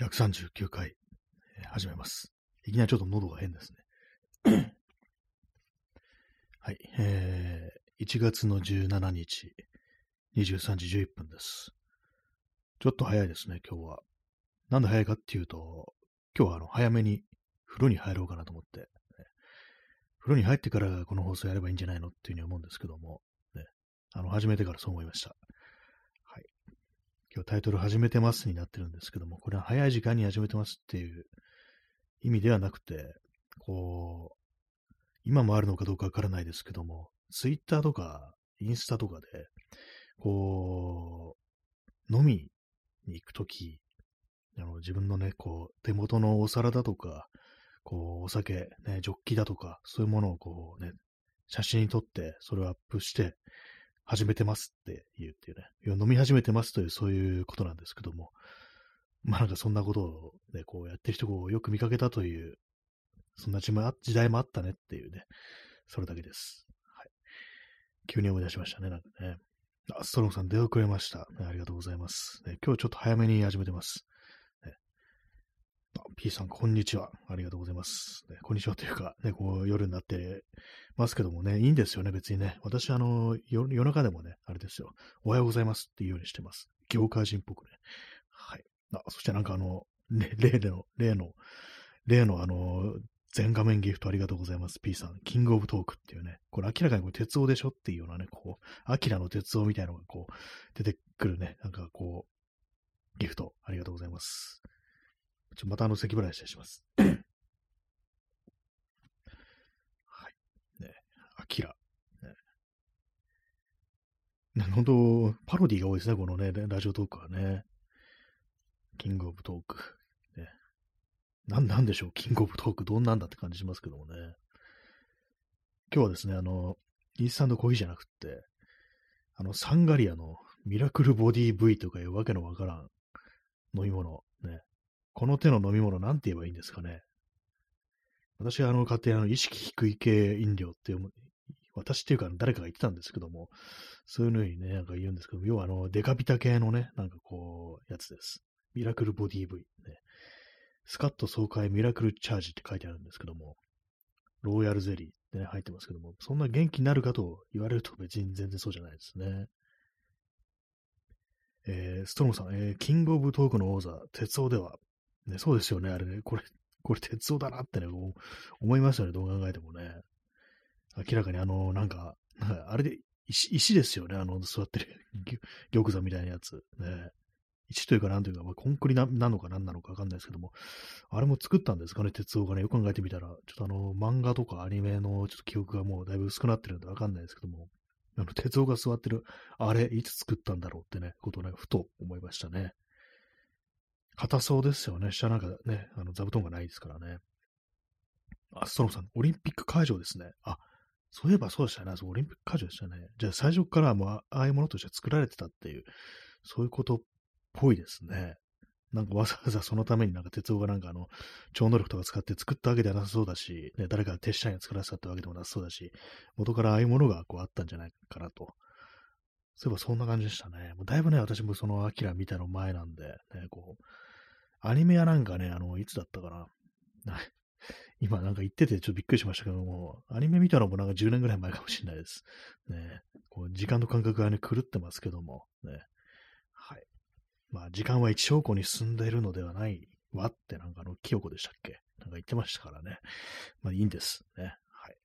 139回、え始めます。いきなりちょっと喉が変ですね。はい、えー、1月の17日、23時11分です。ちょっと早いですね、今日は。なんで早いかっていうと、今日はあの早めに風呂に入ろうかなと思って、ね風呂に入ってからこの放送やればいいんじゃないのっていうふうに思うんですけども、ね、あの、始めてからそう思いました。今日タイトル始めてますになってるんですけども、これは早い時間に始めてますっていう意味ではなくて、こう、今もあるのかどうかわからないですけども、ツイッターとかインスタとかで、こう、飲みに行くとき、あの自分のね、こう、手元のお皿だとか、こう、お酒、ね、ジョッキだとか、そういうものをこうね、写真に撮って、それをアップして、始めてますって言うっていうね、いや飲み始めてますという、そういうことなんですけども、まあなんかそんなことをね、こうやってる人をよく見かけたという、そんな時代もあ時代もあったねっていうね、それだけです。はい。急に思い出しましたね、なんかね。あ、ストロングさん出遅れました、ありがとうございます。ね、今日ちょっと早めに始めてます。P さん、こんにちは。ありがとうございます。ね、こんにちはというか、ね、こう夜になってますけどもね、いいんですよね、別にね。私、あの、夜夜中でもね、あれですよ。おはようございますっていうようにしてます。業界人っぽくね。はい。あ、そしてなんかあの、ね例の、例の、例のあの、全画面ギフトありがとうございます。P さん。キングオブトークっていうね。これ明らかにこれ鉄夫でしょっていうようなね、こう、アキラの鉄夫みたいなのがこう、出てくるね。なんかこう、ギフトありがとうございます。ちょ、またあの、咳払いしたりします。はい。ね。アキラ。ね。本当パロディが多いですね、このね、ラジオトークはね。キングオブトーク。ね。なんなんでしょう、キングオブトーク、どんなんだって感じしますけどもね。今日はですね、あの、インスタントコーヒーじゃなくって、あの、サンガリアのミラクルボディ V とかいうわけのわからん飲み物、ね。この手の飲み物なんて言えばいいんですかね？私はあの、勝手にあの、意識低い系飲料って、私っていうか誰かが言ってたんですけども、そういうのにね、なんか言うんですけど、要はあの、デカビタ系のね、なんかこう、やつです。ミラクルボディ V。ね。スカット爽快ミラクルチャージって書いてあるんですけども、ローヤルゼリーってね、入ってますけども、そんな元気になるかと言われると別に全然そうじゃないですね。えー、ストロムさん、えー、キングオブトークの王座、鉄夫では、ね、そうですよね、あれね、これ、これ鉄夫だなってね、思いますよね、どう考えてもね。明らかにあの、なんか、あれで石、石ですよね、あの、座ってる玉座みたいなやつ。ね。石というか、なんというか、まあ、コンクリななのか何なのかわかんないですけども、あれも作ったんですかね、鉄夫がね、よく考えてみたら、ちょっとあの、漫画とかアニメのちょっと記憶がもうだいぶ薄くなってるんでわかんないですけども、あの、鉄夫が座ってる、あれ、いつ作ったんだろうってね、ことをね、ふと思いましたね。硬そうですよね。下なんかね、あの、座布団がないですからね。あ、ストロムさん、オリンピック会場ですね。あ、そういえばそうでしたね。そオリンピック会場でしたね。じゃあ最初からもうああいうものとして作られてたっていう、そういうことっぽいですね。なんかわざわざそのためになんか鉄夫がなんかあの、超能力とか使って作ったわけではなさそうだし、ね、誰かが手下に作らせたってわけでもなさそうだし、元からああいうものがこうあったんじゃないかなと。そういえばそんな感じでしたね。もうだいぶね、私もそのアキラ見たの前なんで、ね、こう、アニメやなんかね、あの、いつだったかな。今なんか言っててちょっとびっくりしましたけども、アニメ見たのもなんか10年ぐらい前かもしれないです。ね、こう時間の感覚がね、狂ってますけども、ね。はい。まあ、時間は一証拠に進んでいるのではないわって、なんかあの、清子でしたっけ？なんか言ってましたからね。まあ、いいんです。ね。はい。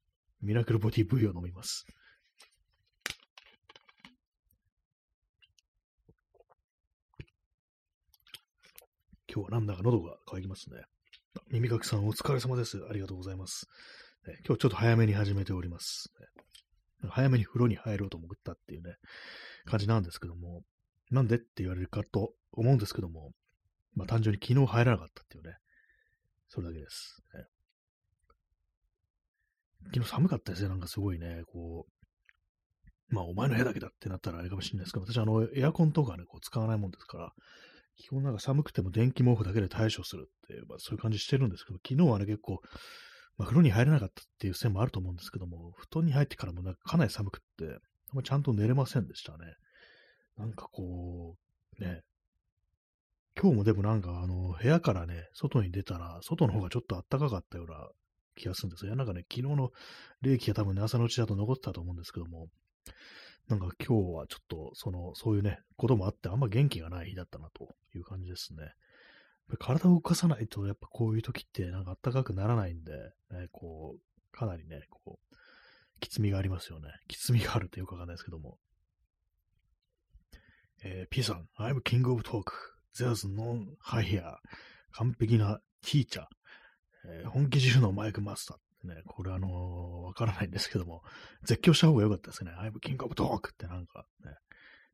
ミラクルボディ V を飲みます。今日はなんだか喉が渇きますね。耳かきさんお疲れ様です。ありがとうございます。ね今日ちょっと早めに始めております。早めに風呂に入ろうと思ったっていうね、感じなんですけども、なんでって言われるかと思うんですけども、まあ単純に昨日入らなかったっていうね、それだけです。ね昨日寒かったですね、なんかすごいね、こう、まあお前の部屋だけだってなったらあれかもしれないですけど、私あの、エアコンとかね、こう使わないもんですから、基本なんか寒くても電気毛布だけで対処するっていう、まあそういう感じしてるんですけど、昨日はね、結構、まあ風呂に入れなかったっていう線もあると思うんですけども、布団に入ってからもなんかかなり寒くって、まあちゃんと寝れませんでしたね。なんかこう、ね、今日もでもなんかあの、部屋からね、外に出たら、外の方がちょっと暖かかったような気がするんですよ。なんかね、昨日の冷気が多分ね、朝のうちだと残ってたと思うんですけども、なんか今日はちょっと、その、そういうね、こともあって、あんま元気がない日だったなという感じですね。体を動かさないと、やっぱこういう時ってなんか暖かくならないんで、ね、こう、かなりね、こう、きつみがありますよね。きつみがあるってよくわかんないですけども。えー、P さん、I'm king of talk. There's no higher. 完璧なティーチャー。えー、本気汁のマイクマスター。ね、これあの、わからないんですけども、絶叫した方が良かったですね。I'm king of talk ってなんかね、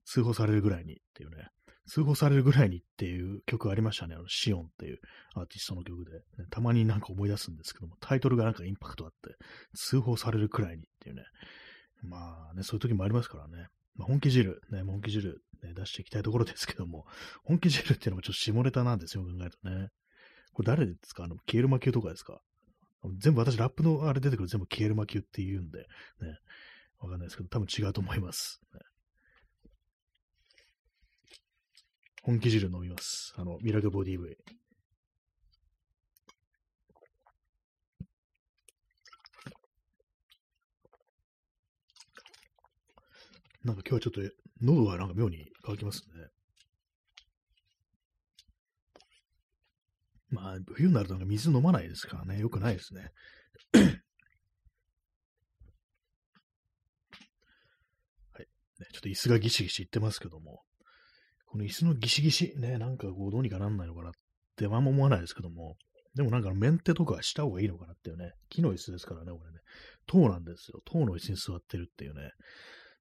通報されるぐらいにっていうね、通報されるぐらいにっていう曲ありましたね。あの、シオンっていうアーティストの曲で、ね、たまになんか思い出すんですけども、タイトルがなんかインパクトあって、通報されるくらいにっていうね。まあね、そういう時もありますからね。まあ、本気汁、ね、本気汁、ね、出していきたいところですけども、本気汁っていうのもちょっと下ネタなんですよ、考えるとね。これ誰ですか？あの、消える魔球とかですか？全部私、ラップのあれ出てくる全部消える魔球って言うんで、ね。わかんないですけど、多分違うと思います。ね、本気汁飲みます。あの、ミラクルボディ V。なんか今日はちょっと、喉がなんか妙に乾きますね。まあ、冬になるとなんか水飲まないですからね。よくないですね。はい。ちょっと椅子がギシギシいってますけども、この椅子のギシギシ、ね、なんかこう、どうにかなんないのかなってあんま思わないですけども、でもなんかメンテとかした方がいいのかなっていうね、木の椅子ですからね、これね。塔なんですよ。塔の椅子に座ってるっていうね、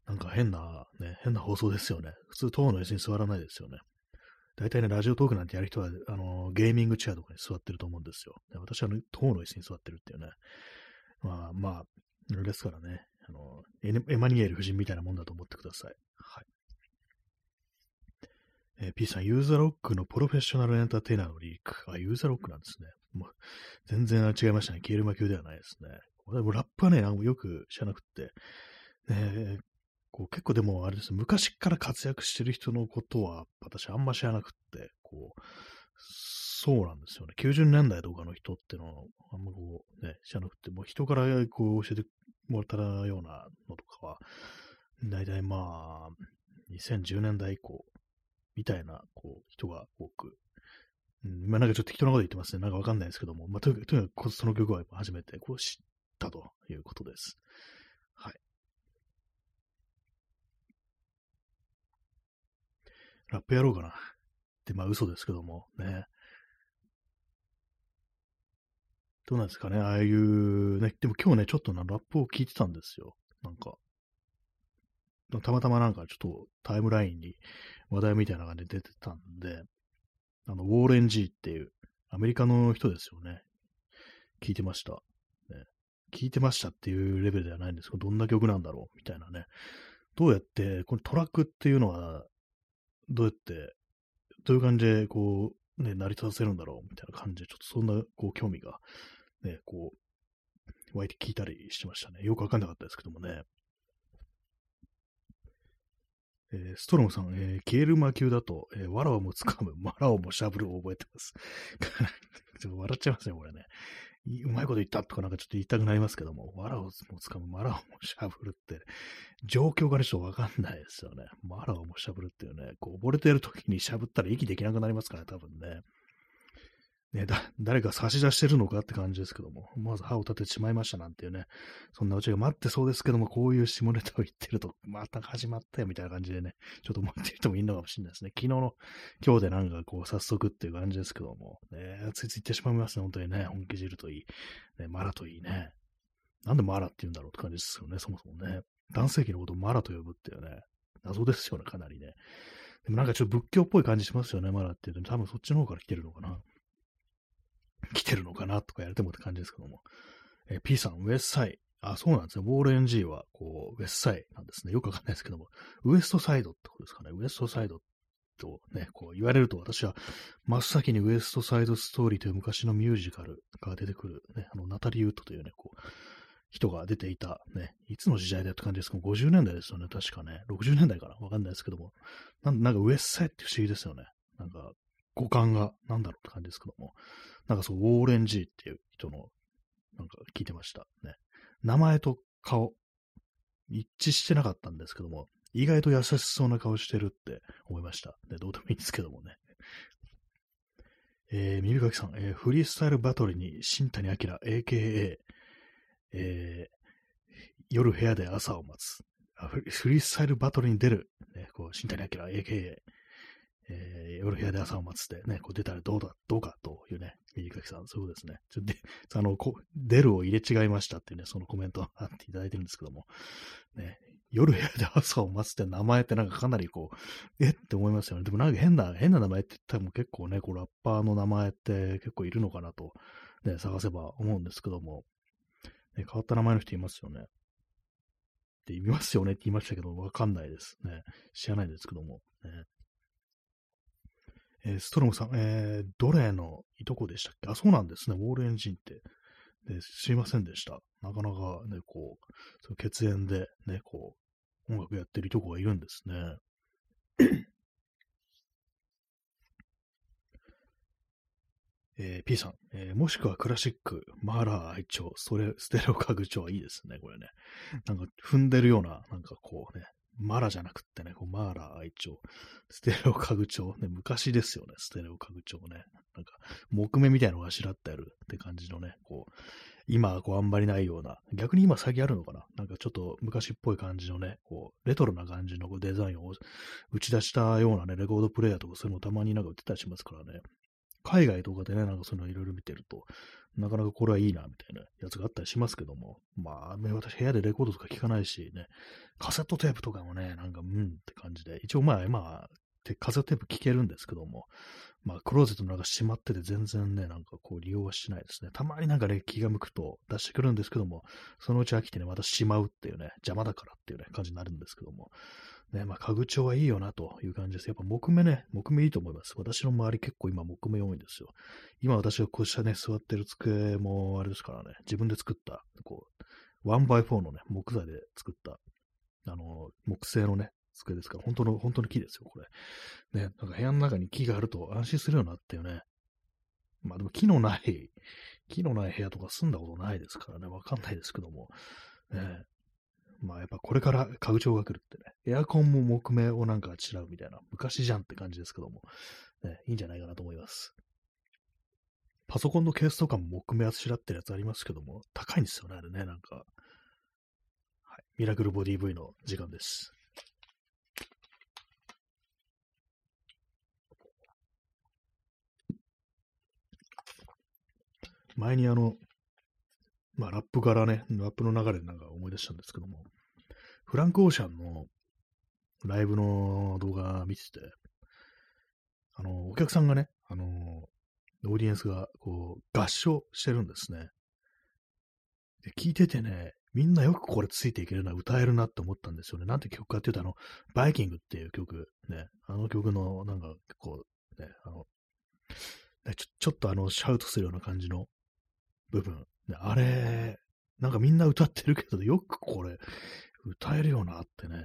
なんか変な、ね、変な放送ですよね。普通塔の椅子に座らないですよね。大体ね、ラジオトークなんてやる人は、あの、ゲーミングチェアとかに座ってると思うんですよ。私は、ね、塔の椅子に座ってるっていうね。まあまあ、あれですからね。あのエマニュエル夫人みたいなもんだと思ってください。はい。えー、P さん、ユーザーロックのプロフェッショナルエンターテイナーのリーク。あ、ユーザーロックなんですね。もう全然違いましたね。ケールマ級ではないですね。これラップはね、なんよく知らなくって、ね、こう結構でもあれです、昔から活躍してる人のことは私あんま知らなくって、こう、そうなんですよね。90年代とかの人ってのはあんまこうね、知らなくて、もう人からこう教えてもらったようなのとかは、大体まあ、2010年代以降みたいな、こう、人が多く、うん、まあなんかちょっと適当なこと言ってますね。なんかわかんないですけども、まあとにかくその曲は初めてこう知ったということです。はい。ラップやろうかな。って、まあ嘘ですけども、ね。どうなんですかね、ああいう、ね、でも今日ね、ちょっとな、ラップを聞いてたんですよ。なんか。たまたまなんかちょっとタイムラインに話題みたいな感じで出てたんで、あの、ウォーレン・ジーっていうアメリカの人ですよね。聞いてました。ね、聞いてましたっていうレベルではないんですけど、どんな曲なんだろうみたいなね。どうやって、このトラックっていうのは、どうやって、どういう感じで、こう、ね、成り立たせるんだろうみたいな感じで、ちょっとそんな、こう、興味が、ね、こう、湧いて聞いたりしてましたね。よくわかんなかったですけどもね。えー、ストロムさん、えー、消える魔球だと、えー、わらをもつかむ、マラをもしゃぶるを覚えてます。笑っちゃいますね、これね。うまいこと言ったとかなんかちょっと言いたくなりますけども、わらをもつかむ、わらをもしゃぶるって、状況がねちょっとわかんないですよね。わらをもしゃぶるっていうね、こう溺れてる時にしゃぶったら息できなくなりますからね、多分ね。ね、だ、誰か差し出してるのかって感じですけども、まず歯を立ててしまいましたなんていうね、そんなうちが待ってそうですけども、こういう下ネタを言ってると、また始まったよみたいな感じでね、ちょっと思ってる人もいるのかもしれないですね。昨日の、今日でなんかこう、早速っていう感じですけども、ね、ついつい言ってしまいますね、本当にね、本気汁といい、ね、マラといいね。なんでマラって言うんだろうって感じですよね、そもそもね。男性器のことをマラと呼ぶっていうね、謎ですよね、かなりね。でもなんかちょっと仏教っぽい感じしますよね、マラって言うと。多分そっちの方から来てるのかな。来てるのかなとかやれてもって感じですけども。えー、P さん、ウエスサイ。あ、そうなんですね。ウォール NG は、こう、ウエスサイなんですね。よくわかんないですけども、ウエストサイドってことですかね。ウエストサイドとね、こう言われると私は真っ先にウエストサイドストーリーという昔のミュージカルが出てくる、ね、あの、ナタリー・ウッドというね、こう、人が出ていた、ね、いつの時代だって感じですけど、50年代ですよね、確かね。60年代かな？わかんないですけども。なんなんかウエストサイって不思議ですよね。なんか、五感が、なんだろうって感じですけども、なんかそう、ウォーレン・ジーっていう人の、なんか聞いてました。ね。名前と顔、一致してなかったんですけども、意外と優しそうな顔してるって思いました。ね、どうでもいいんですけどもね。えー、耳かきさん、えー、フリースタイルバトルに新谷明、AKA、えー、夜部屋で朝を待つ。フリースタイルバトルに出る、ね、こう新谷明、AKA、えー、夜部屋で朝を待つってね、こう出たらどうだ、どうかというね、右かきさん、そうですね。ちょで、あの、こ出るを入れ違いましたっていうね、そのコメントあっていただいてるんですけども、ね、夜部屋で朝を待つって名前ってなんかかなりこう、えって思いますよね。でもなんか変な、変な名前って言ったらも結構ね、こうラッパーの名前って結構いるのかなと、ね、探せば思うんですけども、ね、変わった名前の人いますよね。って言いますよねって言いましたけど、わかんないですね。知らないですけども。ねえー、ストロムさん、えー、どれのいとこでしたっけ？あ、そうなんですね。ウォールエンジンって。ね、知りませんでした。なかなかね、こう、その血縁でね、こう、音楽やってるいとこがいるんですね。えー、P さん、えー、もしくはクラシック、マーラー愛鳥、ストレステレオ家具調はいいですね、これね。なんか踏んでるような、なんかこうね、マラじゃなくってね、こうマーラー愛鳥、ステレオ家具調、ね、昔ですよね、ステレオ家具調ね。なんか、木目みたいなのがあしらってあるって感じのね、こう、今はこうあんまりないような、逆に今最近あるのかななんかちょっと昔っぽい感じのね、こう、レトロな感じのこうデザインを打ち出したようなね、レコードプレイヤーとかそういうのたまになんか売ってたりしますからね。海外とかでね、なんかそういうのいろいろ見てると、なかなかこれはいいな、みたいなやつがあったりしますけども、まあ、私部屋でレコードとか聞かないしね、カセットテープとかもね、なんか、うんって感じで、一応まあ、まあ、カセットテープ聞けるんですけども、まあ、クローゼットの中閉まってて全然ね、なんかこう利用はしないですね。たまになんかね、気が向くと出してくるんですけども、そのうち飽きてね、またしまうっていうね、邪魔だからっていうね、感じになるんですけども、ね、まあ、家具調はいいよなという感じです。やっぱ木目ね、木目いいと思います。私の周り結構今木目多いんですよ。今私がこうしたね、座ってる机もあれですからね、自分で作った、こう、1x4 のね、木材で作った、あの、木製のね、机ですから、本当の、本当の木ですよ、これ。ね、なんか部屋の中に木があると安心するようになったよね。まあでも木のない、木のない部屋とか住んだことないですからね、わかんないですけども。ね、まあやっぱこれから家具調が来るってね、エアコンも木目をなんか違うみたいな、昔じゃんって感じですけども、ね、いいんじゃないかなと思います。パソコンのケースとかも木目あしらってるやつありますけども、高いんですよね、あれね、なんか。はい。ミラクルボディ V の時間です。前にあの、まあ、ラップからね、ラップの流れでなんか思い出したんですけども、フランク・オーシャンのライブの動画見てて、あの、お客さんがね、あの、オーディエンスがこう合唱してるんですね。で、聞いててね、みんなよくこれついていけるな、歌えるなって思ったんですよね。なんて曲かっていうと、あの、バイキングっていう曲、ね、あの曲の、なんか、こう、ね、あの、ちょちょっとあの、シャウトするような感じの部分、ねあれ、なんかみんな歌ってるけど、よくこれ、歌えるよなってね、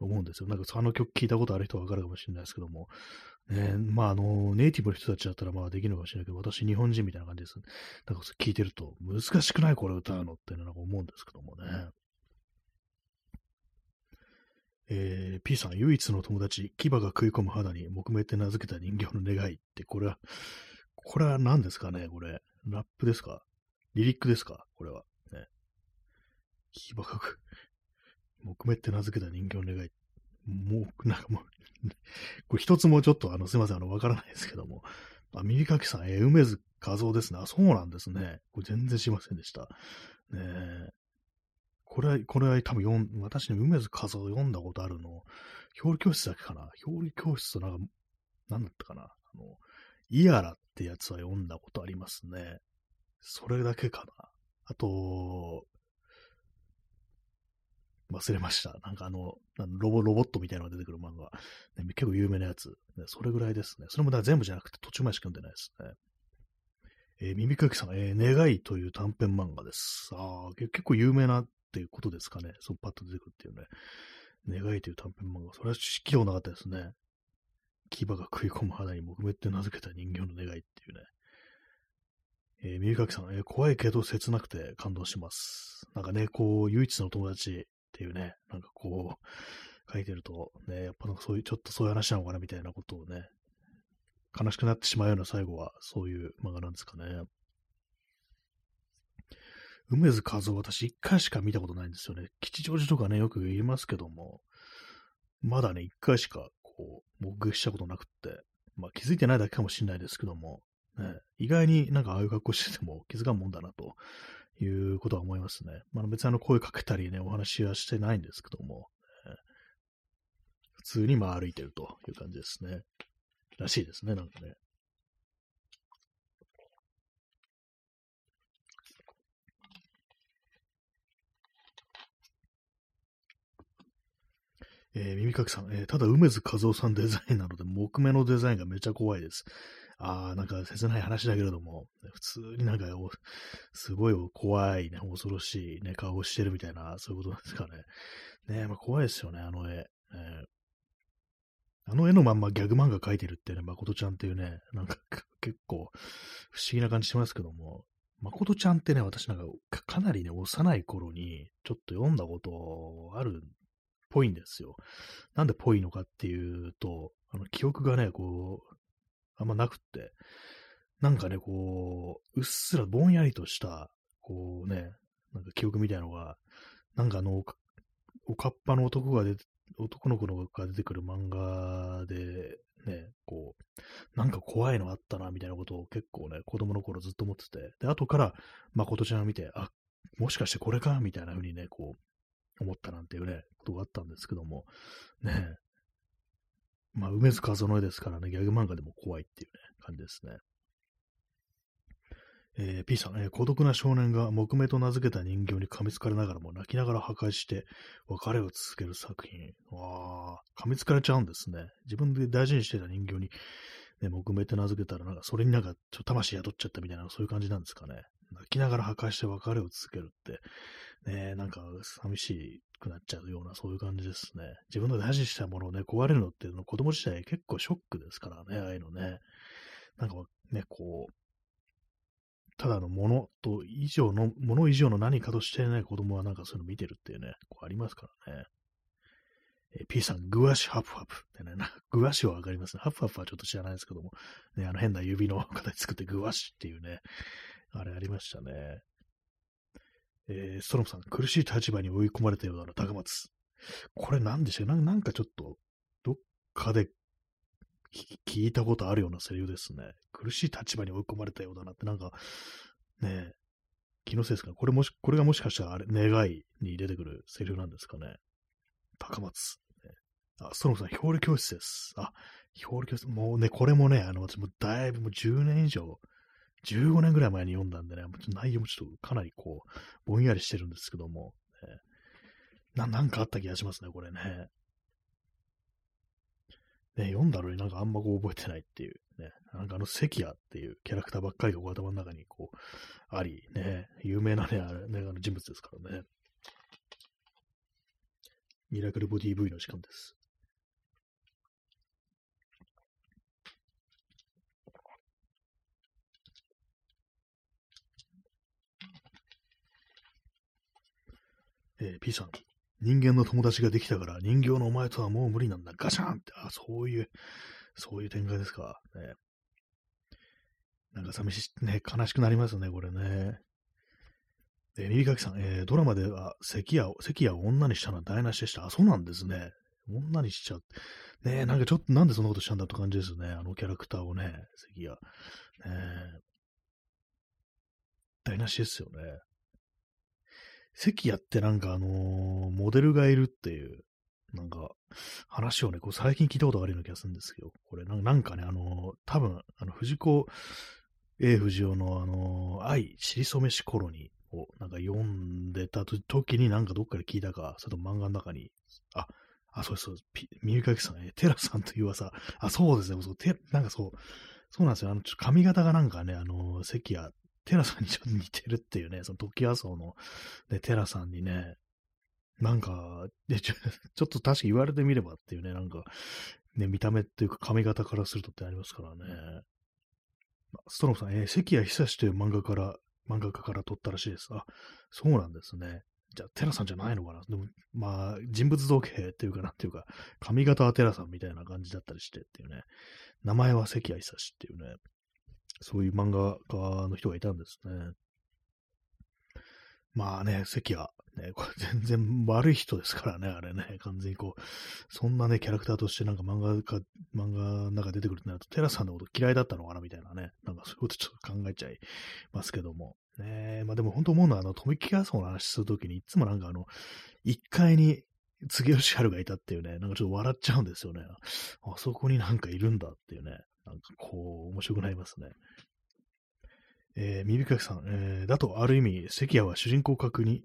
思うんですよ。なんかあの曲聞いたことある人はわかるかもしれないですけども、ね、まああの、ネイティブの人たちだったらまあできるのかもしれないけど、私日本人みたいな感じです。なんか聞いてると、難しくないこれ歌うのってなんか思うんですけどもね。えー、P さん、唯一の友達、牙が食い込む肌に木目って名付けた人形の願いって、これは、これは何ですかねこれ。ラップですか？リリックですか？これは。ね。牙がく、木目って名付けた人形の願い。もう、なんかもうこれ一つもちょっとあの、すいません、あの、わからないですけども。あ、耳かきさん、え、梅津和夫ですね。あ、そうなんですね。これ全然知りませんでした。ねえ。これは、これは多分読ん、私ね、梅津和夫読んだことあるの、表裏教室だけかな？表裏教室となんか、なんだったかな？あの、イアラってやつは読んだことありますね。それだけかな。あと、忘れました。なんかあの、ロボ、ロボットみたいなのが出てくる漫画。ね、結構有名なやつ、ね。それぐらいですね。それもだ全部じゃなくて途中までしか読んでないですね。えー、耳かきさん、えー、願いという短編漫画です。ああ、結構有名なっていうことですかね。そう、パッと出てくるっていうね。願いという短編漫画。それは知識量なかったですね。牙が食い込む肌に木目って名付けた人形の願いっていうね。えー、耳かきさん、えー、怖いけど切なくて感動します。なんかね、こう、唯一の友達っていうね、なんかこう、書いてると、ね、やっぱなんかそういう、ちょっとそういう話なのかなみたいなことをね、悲しくなってしまうような最後は、そういう漫画なんですかね。梅津和夫、私一回しか見たことないんですよね。吉祥寺とかね、よく言いますけども、まだね、一回しか、こう、目撃したことなくって、まあ気づいてないだけかもしれないですけども、ね、意外になんかああいう格好してても気づかんもんだなということは思いますね。まあ、別にあの声かけたりね、お話はしてないんですけども、普通にまあ歩いてるという感じですね。らしいですね、なんかね。えー、耳かきさん、えー、ただ梅津和夫さんデザインなので、木目のデザインがめちゃ怖いです。ああ、なんか切ない話だけれども、普通になんか、すごい怖いね、恐ろしいね、顔をしてるみたいな、そういうことなんですかね。ねまあ、怖いですよね、あの絵。えあの絵のまんまギャグ漫画描いてるってね、誠ちゃんっていうね、なんか結構不思議な感じしますけども、誠ちゃんってね、私なんかかなりね、幼い頃にちょっと読んだことあるっぽいんですよ。なんでぽいのかっていうと、あの記憶がね、こう、あんまなくって、なんかね、こう、うっすらぼんやりとした、こうね、なんか記憶みたいのが、なんかあの、おかっぱの男が出て、男の子のが出てくる漫画で、ね、こう、なんか怖いのあったな、みたいなことを結構ね、子供の頃ずっと思ってて、で、後から、誠ちゃんを見て、あ、もしかしてこれかみたいな風にね、こう、思ったなんていうね、ことがあったんですけども、ね、まあ、梅津和夫の絵ですからね、ギャグ漫画でも怖いっていうね、感じですね。えー、P さん、えー、孤独な少年が木目と名付けた人形に噛みつかれながらも泣きながら破壊して別れを続ける作品。わあ、噛みつかれちゃうんですね。自分で大事にしてた人形に、ね、木目って名付けたら、なんかそれになんかちょっと魂宿っちゃったみたいな、そういう感じなんですかね。泣きながら破壊して別れを続けるって、ね、なんか寂しくなっちゃうような、そういう感じですね。自分の大事したものをね、壊れるのっていうの子供自体結構ショックですからね、ああいうのね。なんかね、こう、ただのものと以上の、もの以上の何かとしてね、子供はなんかそういうの見てるっていうね、こうありますからね。え P さん、グワシハプハプってね、グワシはわかりますね。ハプハプはちょっと知らないですけども、ね、あの変な指の形作ってグワシっていうね、あれありましたね。えー、ストロムさん、苦しい立場に追い込まれたようだな高松。これ何でしたななんかちょっと、どっかで聞いたことあるようなセリフですね。苦しい立場に追い込まれたようだなって、なんか、ねえ気のせいですか？これもし、これがもしかしたらあれ、願いに出てくるセリフなんですかね？高松。ね、あ、ストロムさん、表裏教室です。あ、表裏教室。もうね、これもね、あの、私もだいぶもう10年以上15年ぐらい前に読んだんでね、内容もちょっとかなりこう、ぼんやりしてるんですけども、ね、な、なんかあった気がしますね、これね。ね、読んだのになんかあんまこう覚えてないっていう、ね、なんかあの関谷っていうキャラクターばっかりが頭の中にこう、あり、ね、有名なね、あれね、あの人物ですからね。ミラクルボディ V の時間です。えー、P さん、人間の友達ができたから人形のお前とはもう無理なんだ。ガシャンって、あ、そういう、そういう展開ですか。ね、なんか寂しい、ね、悲しくなりますね、これね。えー、耳かきさん、えー、ドラマでは関谷を、関谷を女にしたのは台無しでした。あ、そうなんですね。女にしちゃう。ねなんかちょっとなんでそんなことしたんだって感じですね。あのキャラクターをね、関谷。ね台無しですよね。関谷ってなんかあのー、モデルがいるっていう、なんか、話をね、こう最近聞いたことがあるような気がするんですけど、これなんかね、あのー、多分、あの、藤子 A 藤尾のあのー、愛、尻染めし頃に、をなんか読んでた時になんかどっかで聞いたか、それと漫画の中に、あ、あ、そう、そうです、耳かきさん、え、テラさんという噂、あ、そうですね、そう、てなんかそう、そうなんですよ、あの、ちょ髪型がなんかね、あの、関谷テラさんにちょっと似てるっていうね、そのトキワ荘の、ね、テラさんにね、なんか、でちょ、ちょっと確か言われてみればっていうね、なんか、ね、見た目っていうか髪型からするとってありますからね。ストロムさん、えー、関谷久志という漫画から、漫画家から撮ったらしいです。あ、そうなんですね。じゃあ、テラさんじゃないのかなでも、まあ、人物造形っていうかなっていうか、髪型はテラさんみたいな感じだったりしてっていうね。名前は関谷久志っていうね。そういう漫画家の人がいたんですね。まあね、関谷、ね、これ全然悪い人ですからね、あれね、完全にこう、そんなね、キャラクターとしてなんか漫画か、漫画の中出てくるってなると、テラさんのこと嫌いだったのかなみたいなね、なんかそういうことちょっと考えちゃいますけども。ねまあでも本当思うのは、あの、富木屋荘の話するときに、いつもなんかあの、1階に杉吉春がいたっていうね、なんかちょっと笑っちゃうんですよね。あそこになんかいるんだっていうね、なんかこう、面白くなりますね。えー、耳かきさん、えー、だとある意味、関谷は主人公格に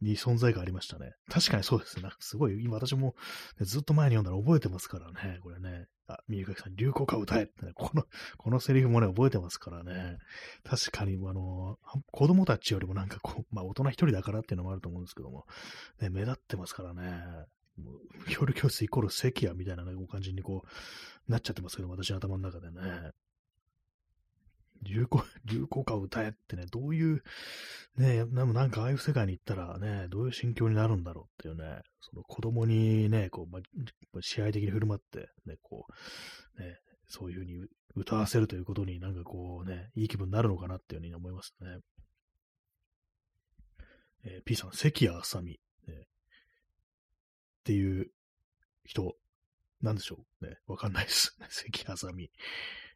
に存在がありましたね。確かにそうですね。すごい、今私も、ね、ずっと前に読んだら覚えてますからね。これね。あ、耳かきさん、流行歌歌えってね、この、このセリフもね、覚えてますからね。確かに、あの、子供たちよりもなんかこう、まあ大人一人だからっていうのもあると思うんですけども、ね、目立ってますからね。協力教室イコール関谷みたいな、ね、感じにこう、なっちゃってますけど、私の頭の中でね。流行、流行歌を歌えってね、どういう、ね、なんかああいう世界に行ったらね、どういう心境になるんだろうっていうね、その子供にね、こう、ま、試合的に振る舞って、ね、こう、ね、そういうふうに歌わせるということになんかこうね、いい気分になるのかなっていうふうに思いますね。えー、P さん、関谷あさみ、ね、っていう人、なんでしょうね。わかんないです。関あさみ。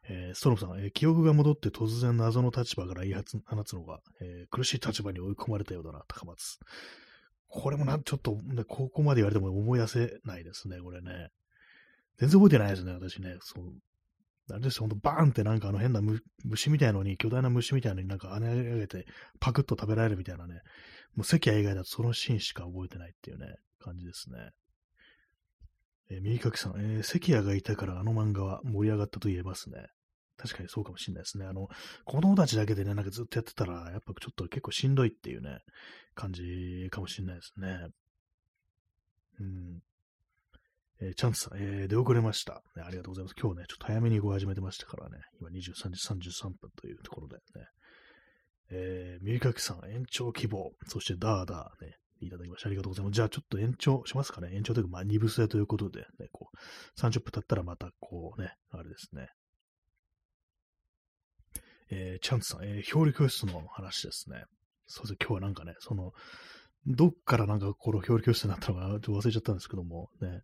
えー、ストロムさん、えー、記憶が戻って突然謎の立場から言い放つのが、えー、苦しい立場に追い込まれたようだな、高松。これもな、ちょっと、ね、ここまで言われても思い出せないですね、これね。全然覚えてないですね、私ね。そう。あれですよ、ほんとバーンってなんかあの変な虫みたいのに、巨大な虫みたいのになんか跳ね上げて、パクッと食べられるみたいなね。もう関谷以外だとそのシーンしか覚えてないっていうね、感じですね。えー、右かきさん、えー、関谷がいたからあの漫画は盛り上がったと言えますね。確かにそうかもしれないですね。あの、子供たちだけでね、なんかずっとやってたら、やっぱちょっと結構しんどいっていうね、感じかもしれないですね。うん。えー、チャンスさん、えー、出遅れました、ね。ありがとうございます。今日ね、ちょっと早めにご始めてましたからね。今23時33分というところでね。えー、ミリカキさん、延長希望。そしてダーダーね、いただきましてありがとうございます。じゃあちょっと延長しますかね。延長というか、まあ、二部制ということで、ね、こう、30分経ったらまた、こうね、あれですね。えー、チャンツさん、えー、表裏教室の話ですね。そうです今日はなんかね、その、どっからなんかこの表裏教室になったのか、ちょっと忘れちゃったんですけども、ね。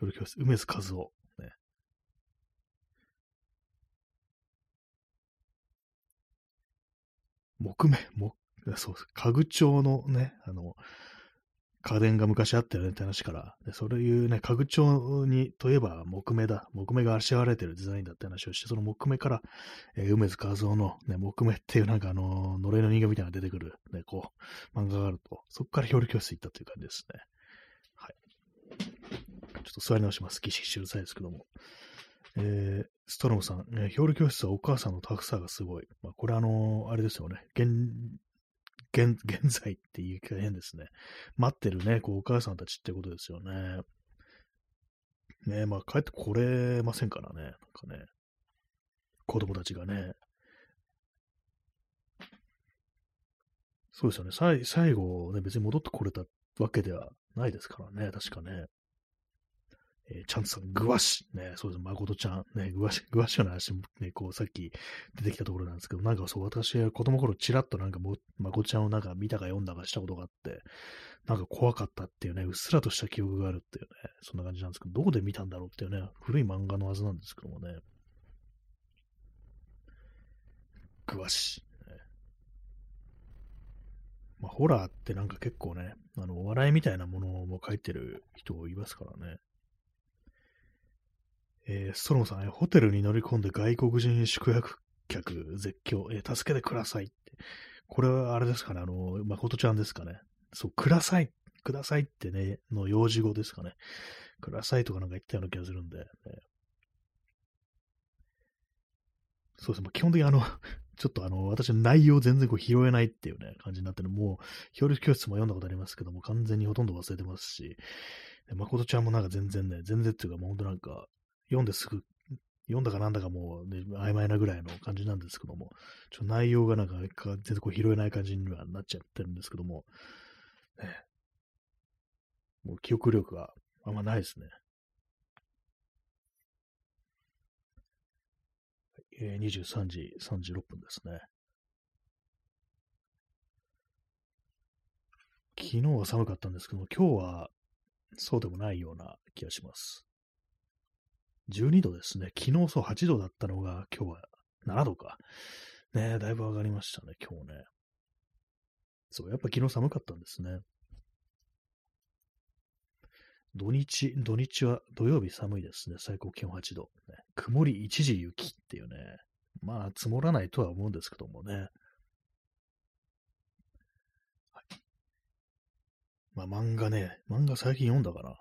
表裏教室、梅津和夫、ね。木目、木、そうです。家具調のね、あの、家電が昔あったよねって話から、でそういうね、家具調に、といえば木目だ。木目があしらわれてるデザインだって話をして、その木目から、えー、梅津和夫の、ね、木目っていうなんかあの、呪いの人形みたいなのが出てくる、ね、こう、漫画があると、そこから表裏教室行ったという感じですね。はい。ちょっと座り直します。ぎしぎしうるさいですけども。えー、ストロムさん、え、表裏教室はお母さんのタフさがすごい。まあ、これあのー、あれですよね。現現、現在っていうか変ですね。待ってるね、こう、お母さんたちってことですよね。ねまあ、帰ってこれませんからね。なんかね、子供たちがね。そうですよね。最最後、ね、別に戻ってこれたわけではないですからね。確かね。えー、ちゃんとさん、ぐわし、ね、そうです、まことちゃん、ね、ぐわし、ぐわしの話もね、こう、さっき出てきたところなんですけど、なんかそう、私、子供頃、ちらっとなんかも、まこちゃんをなんか見たか読んだかしたことがあって、なんか怖かったっていうね、うっすらとした記憶があるっていうね、そんな感じなんですけど、どこで見たんだろうっていうね、古い漫画のはずなんですけどもね。ぐわし。まあ、ホラーってなんか結構ね、あの、お笑いみたいなものも書いてる人いますからね。えー、ストロムさん、ホテルに乗り込んで外国人宿泊客絶叫、えー、助けてくださいって。これはあれですかね、あの、誠ちゃんですかね。そう、ください、くださいってね、の幼児語ですかね。くださいとかなんか言ったような気がするんで、ね、そうですね、基本的にあの、ちょっとあの、私の内容全然こう拾えないっていうね、感じになってる。もう、表裏教室も読んだことありますけども、完全にほとんど忘れてますし、誠ちゃんもなんか全然ね、全然っていうかもう本当なんか、読んですぐ、読んだかなんだかもう、ね、曖昧なぐらいの感じなんですけども、ちょ内容がなんか全然こう拾えない感じにはなっちゃってるんですけども、ね、もう記憶力があんまないですね。えー、23時36分ですね。昨日は寒かったんですけども、今日はそうでもないような気がします。12度ですね。昨日そう8度だったのが、今日は7度か。ねだいぶ上がりましたね、今日ね。そう、やっぱ昨日寒かったんですね。土日、土日は土曜日寒いですね。最高気温8度。ね、曇り一時雪っていうね。まあ、積もらないとは思うんですけどもね。はい、まあ、漫画ね、漫画最近読んだかな。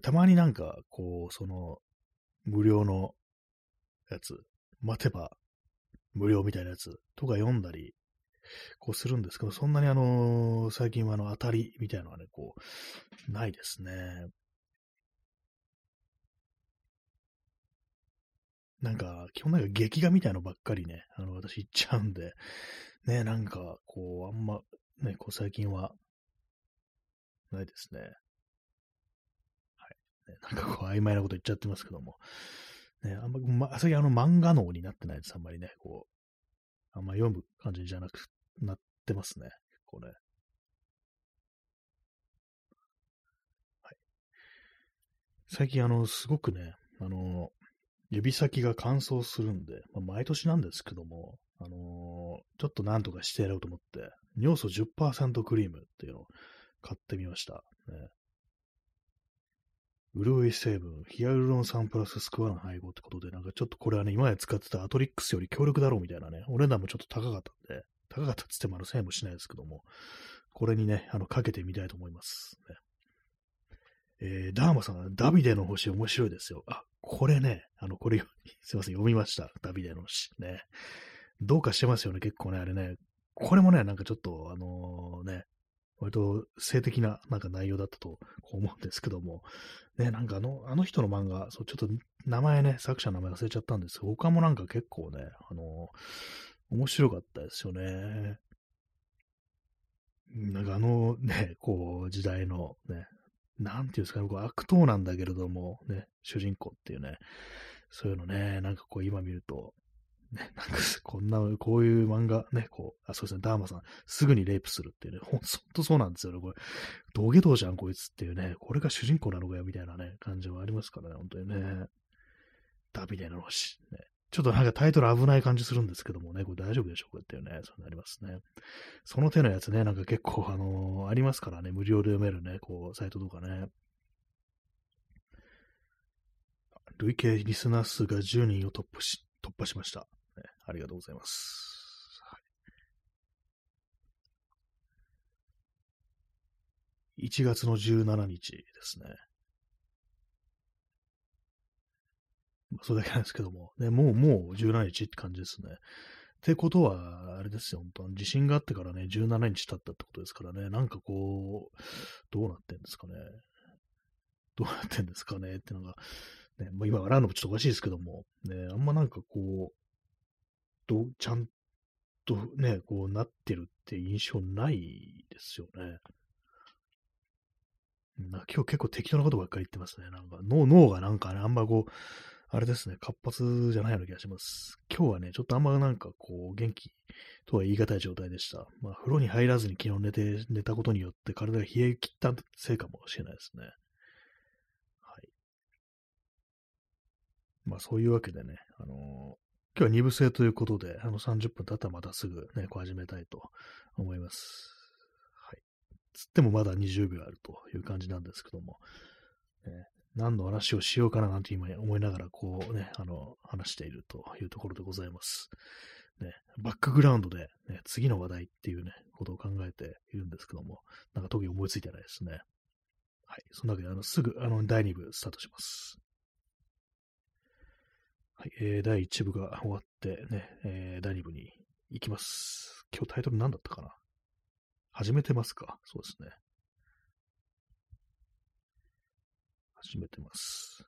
たまになんか、こう、その、無料のやつ、待てば無料みたいなやつとか読んだりこうするんですけど、そんなにあの、最近はあの、当たりみたいなのはね、こう、ないですね。なんか、基本なんか劇画みたいのばっかりね、あの、私言っちゃうんで、ね、なんか、こう、あんま、ね、こう最近は、ないですね。なんかこう、曖昧なこと言っちゃってますけども、ね、あんま、ま、最近あの、漫画脳になってないです、あんまりね、こう、あんま読む感じじゃなくなってますね。これ。はい。最近、あの、すごくね、あの、指先が乾燥するんで、まあ、毎年なんですけども、あのー、ちょっとなんとかしてやろうと思って、尿素10%クリームっていうのを買ってみました。ね、潤い成分、ヒアルロン酸プラススクワラン配合ってことで、なんかちょっとこれはね、今まで使ってたアトリックスより強力だろうみたいなね、お値段もちょっと高かったんで、高かったっつってもあの1000円もしないですけども、これにね、あの、かけてみたいと思います。ね、えー、ダーマさん、ダビデの星面白いですよ。あ、これね、あの、これ、すいません、読みました。ダビデの星。ね。どうかしてますよね、結構ね、あれね。これもね、なんかちょっと、あのー、ね、割と性的ななんか内容だったと思うんですけども、ね、なんかあの、あの人の漫画、そう、ちょっと名前ね、作者の名前忘れちゃったんですけど、他もなんか結構ね、あの、面白かったですよね。なんかあのね、こう、時代のね、なんていうんですかね、こう悪党なんだけれども、ね、主人公っていうね、そういうのね、なんかこう今見ると、ね、なんかこんな、こういう漫画、ね、こう、あ、そうですね、ダーマさん、すぐにレイプするっていうね、ほんとそうなんですよね、これ、道下道じゃん、こいつっていうね、これが主人公なのかよ、みたいなね、感じはありますからね、本当にね。ダビデの星、ね。ちょっとなんかタイトル危ない感じするんですけどもね、これ大丈夫でしょうかっていうね、そうなりますね。その手のやつね、なんか結構、あのー、ありますからね、無料で読めるね、こう、サイトとかね。累計リスナー数が10人を突破し、突破しました。ありがとうございます。はい、1月の17日ですね。それだけなんですけども、ね、もう、もう17日って感じですね。ってことは、あれですよ、本当地震があってからね、17日経ったってことですからね、なんかこう、どうなってんですかね。どうなってんですかねってのが、ね、まあ、今笑うのもちょっとおかしいですけども、ね、あんまなんかこう、どちゃんとね、こうなってるって印象ないですよね。な今日結構適当なことばっかり言ってますね。なんか脳脳がなんかね、あんまこう、あれですね、活発じゃないような気がします。今日はね、ちょっとあんまなんかこう、元気とは言い難い状態でした。まあ、風呂に入らずに昨日寝て、寝たことによって体が冷え切ったせいかもしれないですね。はい。まあ、そういうわけでね、あの、今日は二部制ということで、あの30分経ったらまたすぐね、こう始めたいと思います。はい。つってもまだ20秒あるという感じなんですけども、ね、何の話をしようかななんて今思いながら、こうね、あの、話しているというところでございます。ね、バックグラウンドで、ね、次の話題っていうね、ことを考えているんですけども、なんか特に思いついてないですね。はい。そんなわけで、あの、すぐ、あの、第2部スタートします。はい。えー、第1部が終わってね、えー、第2部に行きます。今日タイトル何だったかな？始めてますか？そうですね。始めてます。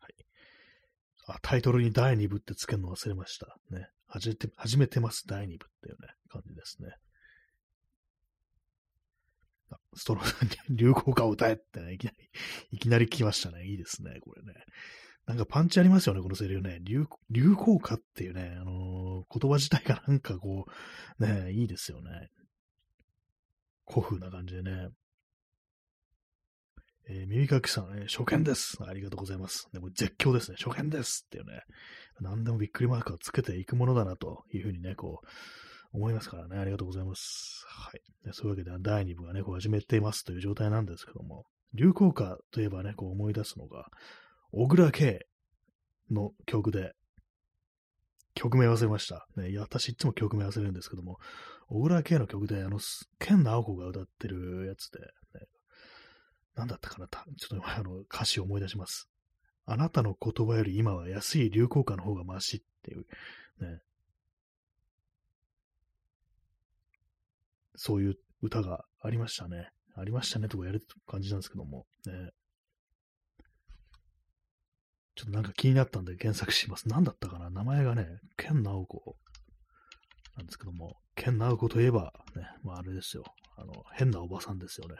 はい。あ、タイトルに第2部ってつけるの忘れました。ね。始めて、始めてます第2部っていうね、感じですね。ストローさんに流行歌を歌えってね、いきなり、いきなり来ましたね。いいですね、これね。なんかパンチありますよね、このセリフね。流流行歌っていうね、あのー、言葉自体がなんかこう、ね、いいですよね。古風な感じでね。えー、耳かきさん、えー、初見です。ありがとうございます。でも絶叫ですね。初見ですっていうね。何でもびっくりマークをつけていくものだなというふうにね、こう、思いますからね。ありがとうございます。はい。そういうわけで、第2部がね、こう始めていますという状態なんですけども、流行歌といえばね、こう思い出すのが、小倉圭の曲で、曲名忘れました。ね、いや、私いつも曲名忘れるんですけども、小倉圭の曲で、あの、健直子が歌ってるやつで、ね、なんだったかなちょっと今あの歌詞を思い出します。あなたの言葉より今は安い流行歌の方がマシっていう、ね、そういう歌がありましたね。ありましたねとかやる感じなんですけども、ね。ちょっとなんか気になったんで検索します。何だったかな名前がね、ケン・ナオコなんですけども、ケン・ナオコといえば、ね、まああれですよ。あの、変なおばさんですよね。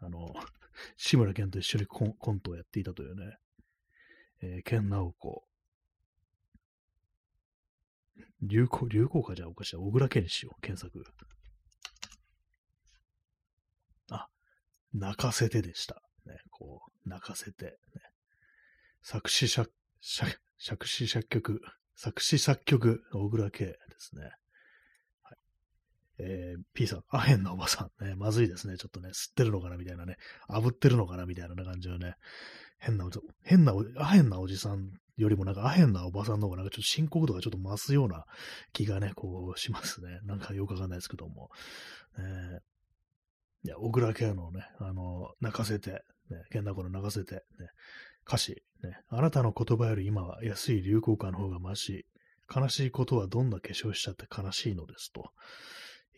あの、志村けんと一緒にコントをやっていたというね、えー、ケン・ナオコ。流行、流行歌じゃおかしい。小倉健にしよう。検索。泣かせてでした。ね、こう、泣かせて、ね。作詞作、作詞作曲、作詞作曲、小倉圭ですね。はい。えー、P さん、アヘンなおばさん、ね、まずいですね。ちょっとね、吸ってるのかなみたいなね、炙ってるのかなみたいな感じのね、変な、変な、アヘンなおじさんよりもなんかアヘンなおばさんの方がなんかちょっと深刻度がちょっと増すような気がね、こうしますね。なんかよくわかんないですけども。えー、いや、小倉圭のね、あの、泣かせて、ね、健太子の泣かせて、ね、歌詞、ね、あなたの言葉より今は安い流行歌の方がまし、悲しいことはどんな化粧しちゃって悲しいのですと。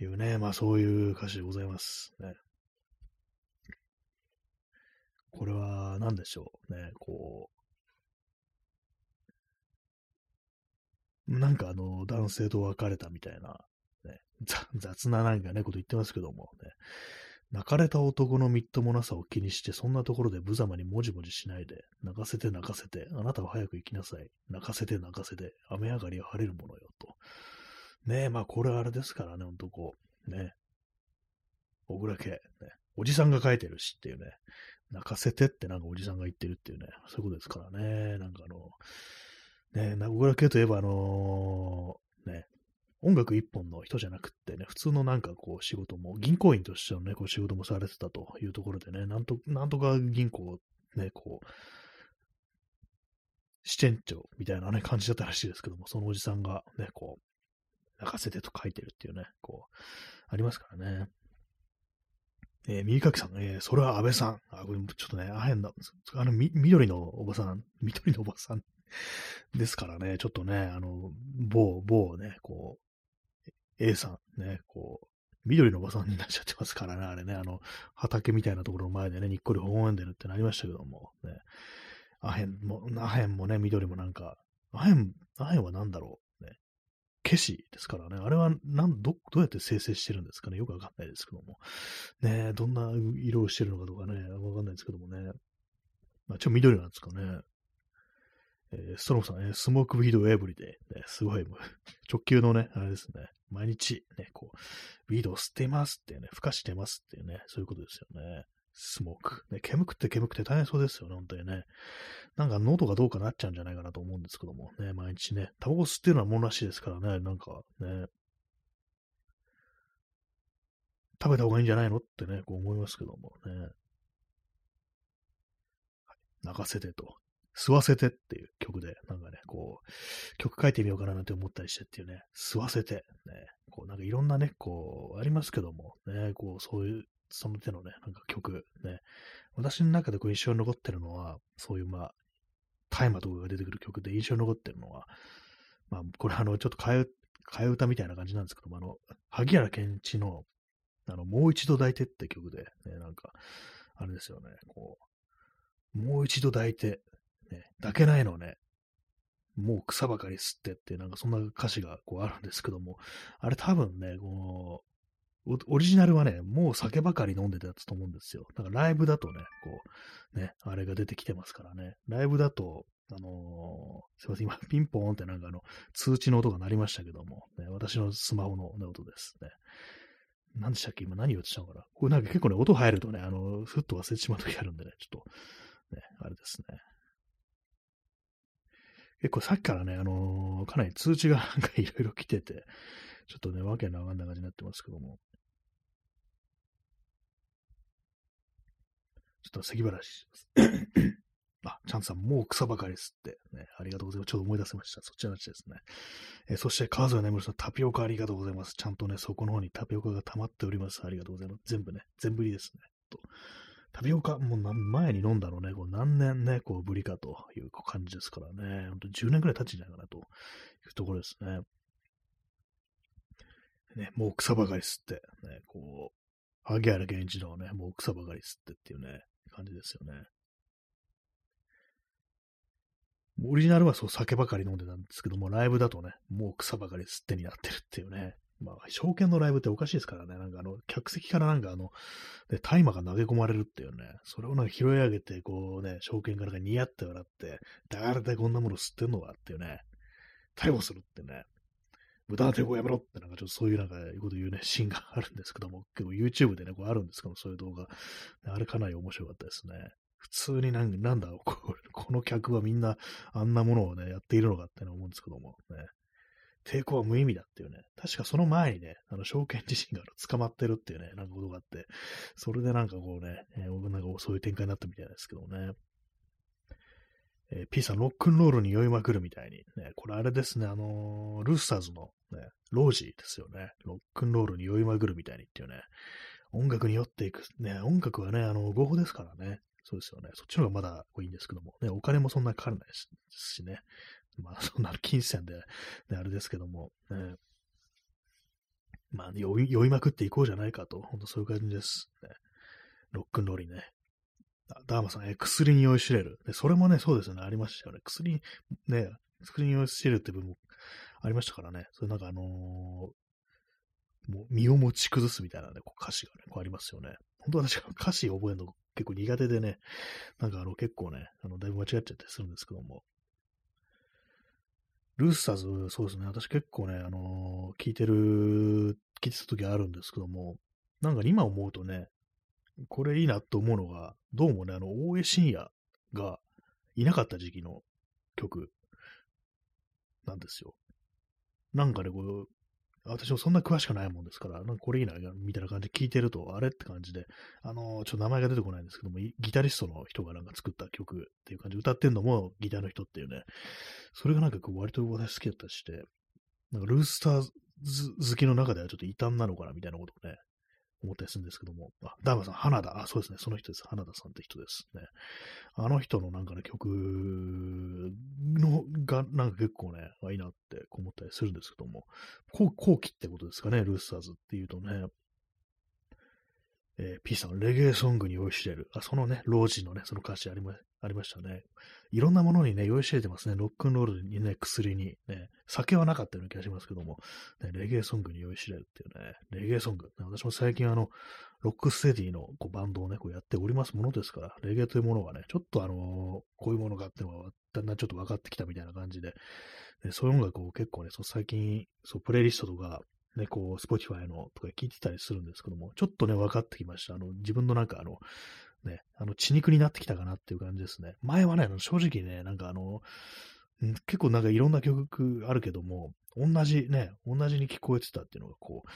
いうね、まあそういう歌詞でございます。ね、これは何でしょうね、こう、なんかあの、男性と別れたみたいな、ね、雑ななんかね、こと言ってますけども、ね、泣かれた男のみっともなさを気にして、そんなところで無様にもじもじしないで、泣かせて泣かせて、あなたは早く行きなさい。泣かせて泣かせて、雨上がりは晴れるものよ、と。ねえ、まあこれはあれですからね、ほんとこう、ね。小倉家、ね。おじさんが書いてるしっていうね。泣かせてってなんかおじさんが言ってるっていうね。そういうことですからね。なんかあの、ね、小倉家といえばあのー、ね、音楽一本の人じゃなくってね、普通のなんかこう仕事も、銀行員としてのね、こう仕事もされてたというところでね、なんと、なんとか銀行ね、こう、支店長みたいなね、感じだったらしいですけども、そのおじさんがね、こう、泣かせてと書いてるっていうね、こう、ありますからね。えー、右かきさん、えー、それは安倍さん。あ、これちょっとね、あへんだ。あの、み、緑のおばさん、緑のおばさんですからね、ちょっとね、あの、某、某ね、こう、A さん、ね、こう、緑のおばさんになっちゃってますからね、あれね、あの、畑みたいなところの前でね、にっこり本読んでるってなりましたけども、ね、アヘンも、アヘンもね、緑もなんか、アヘン、アヘンは何だろう、ね、消しですからね、あれはなんど、どうやって生成してるんですかね、よくわかんないですけども、ね、どんな色をしてるのかとかね、わかんないですけどもね、まあ、ちょ、緑なんですかね。えー、ストローさん、えー、スモークウィードエブリデイ、ね、すごい、直球のね、あれですね、毎日、ね、こう、ウィードを吸ってますってね、孵化してますっていうね、そういうことですよね。スモーク。ね、煙くって煙くって大変そうですよね、本当にね。なんか喉がどうかなっちゃうんじゃないかなと思うんですけども、ね、毎日ね、タバコ吸ってるのはもんらしいですからね、なんかね、食べた方がいいんじゃないのってね、こう思いますけどもね。泣かせてと吸わせてっていう曲で、なんかね、こう、曲書いてみようかななんて思ったりしてっていうね、吸わせて、ね、こう、なんかいろんなね、こう、ありますけども、ね、こう、そういう、その手のね、なんか曲、ね、私の中でこう印象に残ってるのは、そういう、まあ、大麻とかが出てくる曲で印象に残ってるのは、まあ、これあの、ちょっと替え、替え歌みたいな感じなんですけども、あの、萩原健一の、あの、もう一度抱いてって曲で、ね、なんか、あれですよね、こう、もう一度抱いて、ね、抱けないのね、もう草ばかり吸ってって、なんかそんな歌詞がこうあるんですけども、あれ多分ね、この、オリジナルはね、もう酒ばかり飲んでたやつと思うんですよ。だからライブだとね、こう、ね、あれが出てきてますからね。ライブだと、あのー、すいません、今、ピンポーンってなんかあの、通知の音が鳴りましたけども、ね、私のスマホの、音ですね。何でしたっけ？今何言おうとしたのかな？これなんか結構ね、音入るとね、あの、ふっと忘れてしまう時あるんでね、ちょっと、ね、あれですね。結構さっきからね、あのー、かなり通知が なんかいろいろ来てて、ちょっとね、わけのわかんない感じになってますけども。ちょっと咳払いします。あ、チャンさん、もう草ばかりですって。ね、ありがとうございます。ちょっと思い出せました。そっちの話ですね。えー、そして、川添眠さん、タピオカありがとうございます。ちゃんとね、そこの方にタピオカが溜まっております。ありがとうございます。全部ね、全部入りですね。とタピオカ、もう前に飲んだのね、こう何年ね、こうぶりかという感じですからね、本当に10年くらい経つんじゃないかなというところですね。ね、もう草ばかり吸って、ね、こう、萩原源一のね、もう草ばかり吸ってっていうね、感じですよね。オリジナルはそう酒ばかり飲んでたんですけども、ライブだとね、もう草ばかり吸ってになってるっていうね、まあ、証券のライブっておかしいですからね。なんかあの、客席からなんかあの、ね、大麻が投げ込まれるっていうね、それをなんか拾い上げて、こうね、証券からニヤって笑って、誰でこんなもの吸ってんのかっていうね、逮捕するってね、無駄な抵抗やめろってなんかちょっとそういうなんか、いうこと言うね、シーンがあるんですけども、結構 YouTube でね、こうあるんですけどそういう動画。あれかなり面白かったですね。普通になんなんだこ、この客はみんなあんなものをね、やっているのかって思うんですけども、ね。抵抗は無意味だっていうね、確かその前にね、あの、証券自身が捕まってるっていうね、なんかことがあって、それでなんかこうね、えー、なんかそういう展開になったみたいですけどね。えー、P さん、ロックンロールに酔いまくるみたいに、ね、これあれですね、あのー、ルースターズの、ね、ロージーですよね。ロックンロールに酔いまくるみたいにっていうね、音楽に酔っていく。ね、音楽はね、あの、合法ですからね。そうですよね。そっちの方がまだいいんですけども、ね、お金もそんなかからないですしね。まあ、そんな金銭で、ね、あれですけども、ね、まあ、酔い、酔いまくっていこうじゃないかと、本当そういう感じです。ね、ロックンローリーね。ダーマさん、え、薬に酔いしれる。で、それもね、そうですよね、ありましたよね。薬、ね、薬に酔いしれるって部分もありましたからね。それなんかあのー、もう身を持ち崩すみたいなね、こう歌詞がね、こうありますよね。本当は私 歌詞覚えるの結構苦手でね、なんかあの結構ね、あのだいぶ間違っちゃったりするんですけども、ルースターズ、そうですね。私結構ね、あのー、聞いてる、聞いてた時あるんですけども、なんか今思うとね、これいいなと思うのが、どうもね、あの、大江信也がいなかった時期の曲なんですよ。なんかね、こう、私もそんな詳しくないもんですから、なんかこれいいな、みたいな感じで聞いてると、あれって感じで、あのー、ちょっと名前が出てこないんですけども、ギタリストの人がなんか作った曲っていう感じで歌ってんのもギターの人っていうね、それがなんかこう割と私好きだったりして、なんかルースターズ好きの中ではちょっと異端なのかなみたいなことをね、思ったりするんですけども、あ、ダーマさん、花田、あ、そうですね、その人です。花田さんって人ですね。あの人のなんかね、曲のが、なんか結構ね、いいなって思ったりするんですけども、後後期ってことですかね、ルースターズっていうとね、えー、P さん、レゲエソングに酔いしれる。あ、そのね、老人のね、その歌詞ありまありましたね。いろんなものにね、酔いしれてますね。ロックンロールにね、薬に、ね、酒はなかったような気がしますけども、ね、レゲエソングに酔いしれるっていうね、レゲエソング。ね、私も最近あの、ロックステディのこうバンドをね、こうやっておりますものですから、レゲエというものがね、ちょっとあのー、こういうものがあってのがだんだんちょっと分かってきたみたいな感じで、ね、そういう音楽を結構ね、そう最近、そう、プレイリストとか、ね、こう、スポティファイのとか聞いてたりするんですけども、ちょっとね、分かってきました。あの、自分のなんかあの、ね、あの、血肉になってきたかなっていう感じですね。前はね、正直ね、なんかあの、結構なんかいろんな曲あるけども、同じね、同じに聞こえてたっていうのがこう、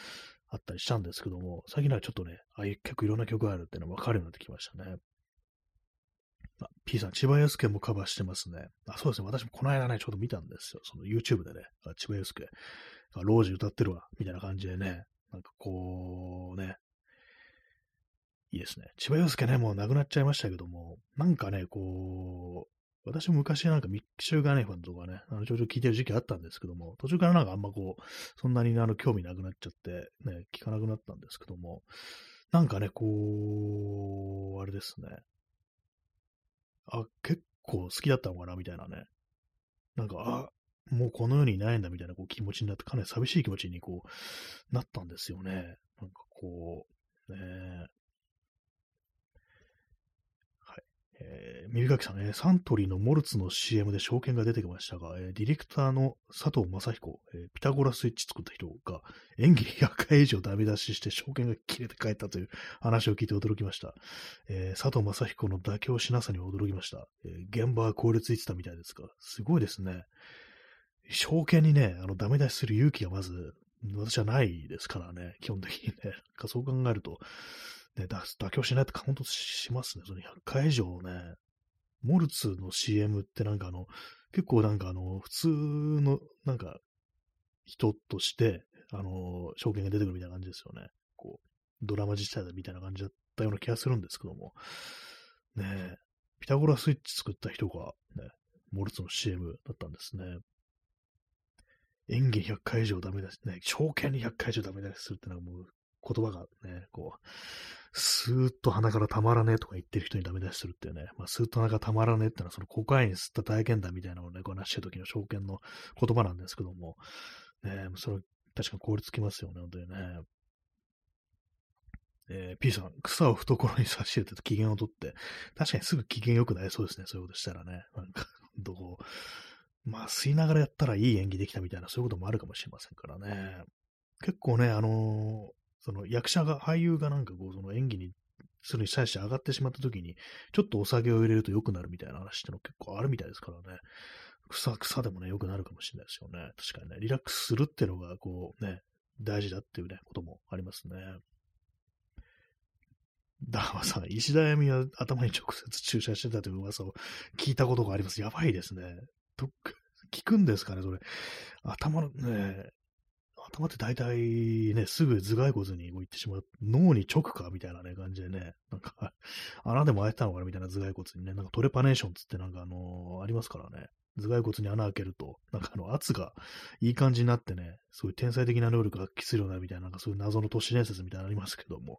あったりしたんですけども、最近はちょっとね、ああいう結構いろんな曲があるっていうのが分かるようになってきましたね。あ、P さん、千葉祐介もカバーしてますね。あ、そうですね。私もこの間ね、ちょうど見たんですよ。その YouTube でね、千葉祐介がロージ歌ってるわ、みたいな感じでね、なんかこうね、いいですね。千葉祐介ね、もう亡くなっちゃいましたけども、なんかね、こう私も昔なんかミッシュガネファンとかね、あの、ちょうど聞いてる時期あったんですけども、途中からなんかあんまこう、そんなにあの、興味なくなっちゃって、ね、聞かなくなったんですけども、なんかね、こう、あれですね。あ、結構好きだったのかな、みたいなね。なんか、あ、もうこの世にいないんだ、みたいなこう気持ちになって、かなり寂しい気持ちにこう、なったんですよね。なんかこう、ねはいえー、耳かきさんね、サントリーのモルツの CM で証券が出てきましたが、えー、ディレクターの佐藤正彦、えー、ピタゴラスイッチ作った人が演技100回以上ダメ出しして証券が切れて帰ったという話を聞いて驚きました。えー、佐藤正彦の妥協しなさに驚きました。えー、現場は凍りついてたみたいですが、すごいですね。証券にね、あのダメ出しする勇気がまず私はないですからね、基本的にね。そう考えると、ね、妥協しないってカウントしますね。その100回以上ね。モルツの CM ってなんかあの、結構なんかあの、普通のなんか人として、あの、証券が出てくるみたいな感じですよね。こう、ドラマ自体だみたいな感じだったような気がするんですけども。ね、ピタゴラスイッチ作った人が、ね、モルツの CM だったんですね。演技100回以上ダメだし、ね、証券に100回以上ダメだしするってのはもう言葉がね、こう、スーッと鼻からたまらねえとか言ってる人にダメ出しするっていうね、まあ、スーッと鼻からたまらねえってのは、そのコカイン吸った体験談みたいなのをね、こう話してる時の証券の言葉なんですけども、ね、それ確かに凍りつきますよね、本当にね。えー、P さん、草を懐に差し入れて機嫌を取って、確かにすぐ機嫌良くなりそうですね、そういうことしたらね。なんか、どこ、まあ、吸いながらやったらいい演技できたみたいな、そういうこともあるかもしれませんからね。結構ね、あのー、その役者が、俳優がなんかこう、その演技にするに際して上がってしまった時に、ちょっとお酒を入れると良くなるみたいな話っての結構あるみたいですからね。草草でもね、良くなるかもしれないですよね。確かにね、リラックスするっていうのが、こうね、大事だっていうね、こともありますね。だからさ、石田闇は頭に直接注射してたという噂を聞いたことがあります。やばいですね。と聞くんですかね、それ。頭のね、頭って大体ね、すぐ頭蓋骨に行ってしまう。脳に直かみたいなね、感じでね、なんか 穴でも開いてたのかなみたいな頭蓋骨にね、なんかトレパネーションつってなんかあのー、ありますからね。頭蓋骨に穴開けると、なんかあの圧がいい感じになってね、そういう天才的な能力が発揮するようなみたいな、なんかそういう謎の都市伝説みたいなのありますけども、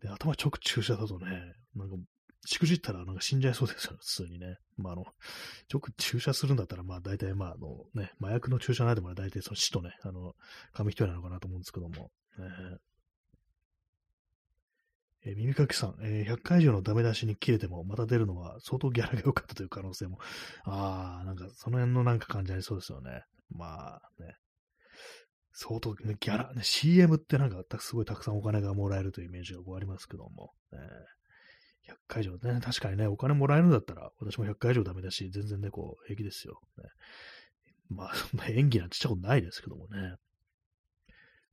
で頭直注射だとね、なんかしくじったらなんか死んじゃいそうですよね、普通にね。まあ、あの、直注射するんだったら、まあ大体まああのね、麻薬の注射ないでも大体その死とね、あの、紙一重なのかなと思うんですけども。えー、耳かきさん、えー、100回以上のダメ出しに切れても、また出るのは相当ギャラが良かったという可能性も。ああ、なんかその辺のなんか感じありそうですよね。まあね。相当、ね、ギャラ、ね、CM ってなんかすごいたくさんお金がもらえるというイメージがこうありますけども。ね100回以上ね、確かにね、お金もらえるんだったら、私も100回以上ダメだし、全然ね、こう、平気ですよ。ね、まあ、そんな演技なんてしたことないですけどもね。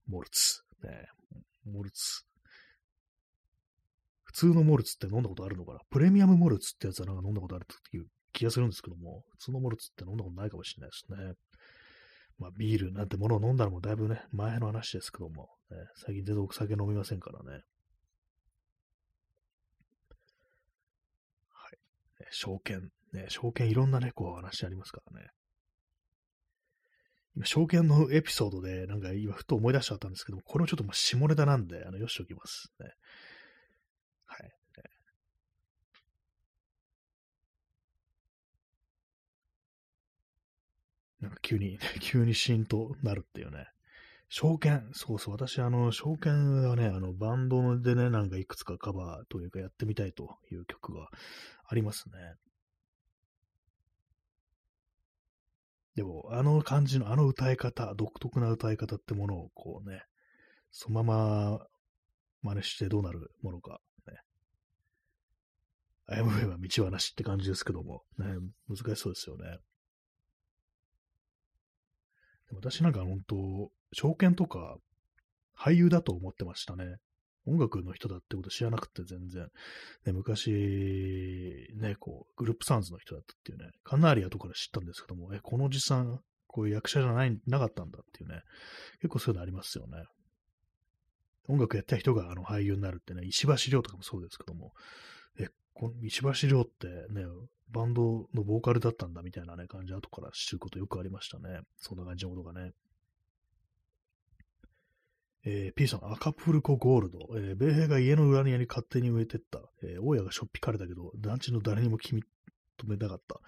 モルツ。ね、モルツ。普通のモルツって飲んだことあるのかな？プレミアムモルツってやつはなんか飲んだことあるっていう気がするんですけども、普通のモルツって飲んだことないかもしれないですね。まあ、ビールなんてものを飲んだのもだいぶね、前の話ですけども、ね、最近全然お酒飲みませんからね。証券。ね、証券いろんなね、こう話ありますからね。今、証券のエピソードで、なんか今、ふと思い出しちゃったんですけども、これもちょっとまあ下ネタなんで、あの、よしときます。ね。はい。なんか急に、急にシーンとなるっていうね。証券、そうそう、私、あの、証券はね、あの、バンドでね、なんかいくつかカバーというかやってみたいという曲がありますね。でも、あの感じの、あの歌い方、独特な歌い方ってものを、こうね、そのまま真似してどうなるものか、ね。あやむべば道はなしって感じですけども、ね、難しそうですよね。私なんか本当、証券とか俳優だと思ってましたね。音楽の人だってこと知らなくて全然。ね、昔、ね、こう、グループサウンズの人だったっていうね、カナリアとかで知ったんですけども、え、このおじさん、こういう役者じゃない、なかったんだっていうね、結構そういうのありますよね。音楽やった人があの俳優になるってね、石橋亮とかもそうですけども、え、この石橋亮ってね、バンドのボーカルだったんだみたいなね、感じ、後から知ることよくありましたね。そんな感じのことがね。えー、P さん、赤プルコゴールド。えー、米兵が家の裏庭に勝手に植えてった。えー、大家がしょっぴかれたけど、団地の誰にも決め止めたかった。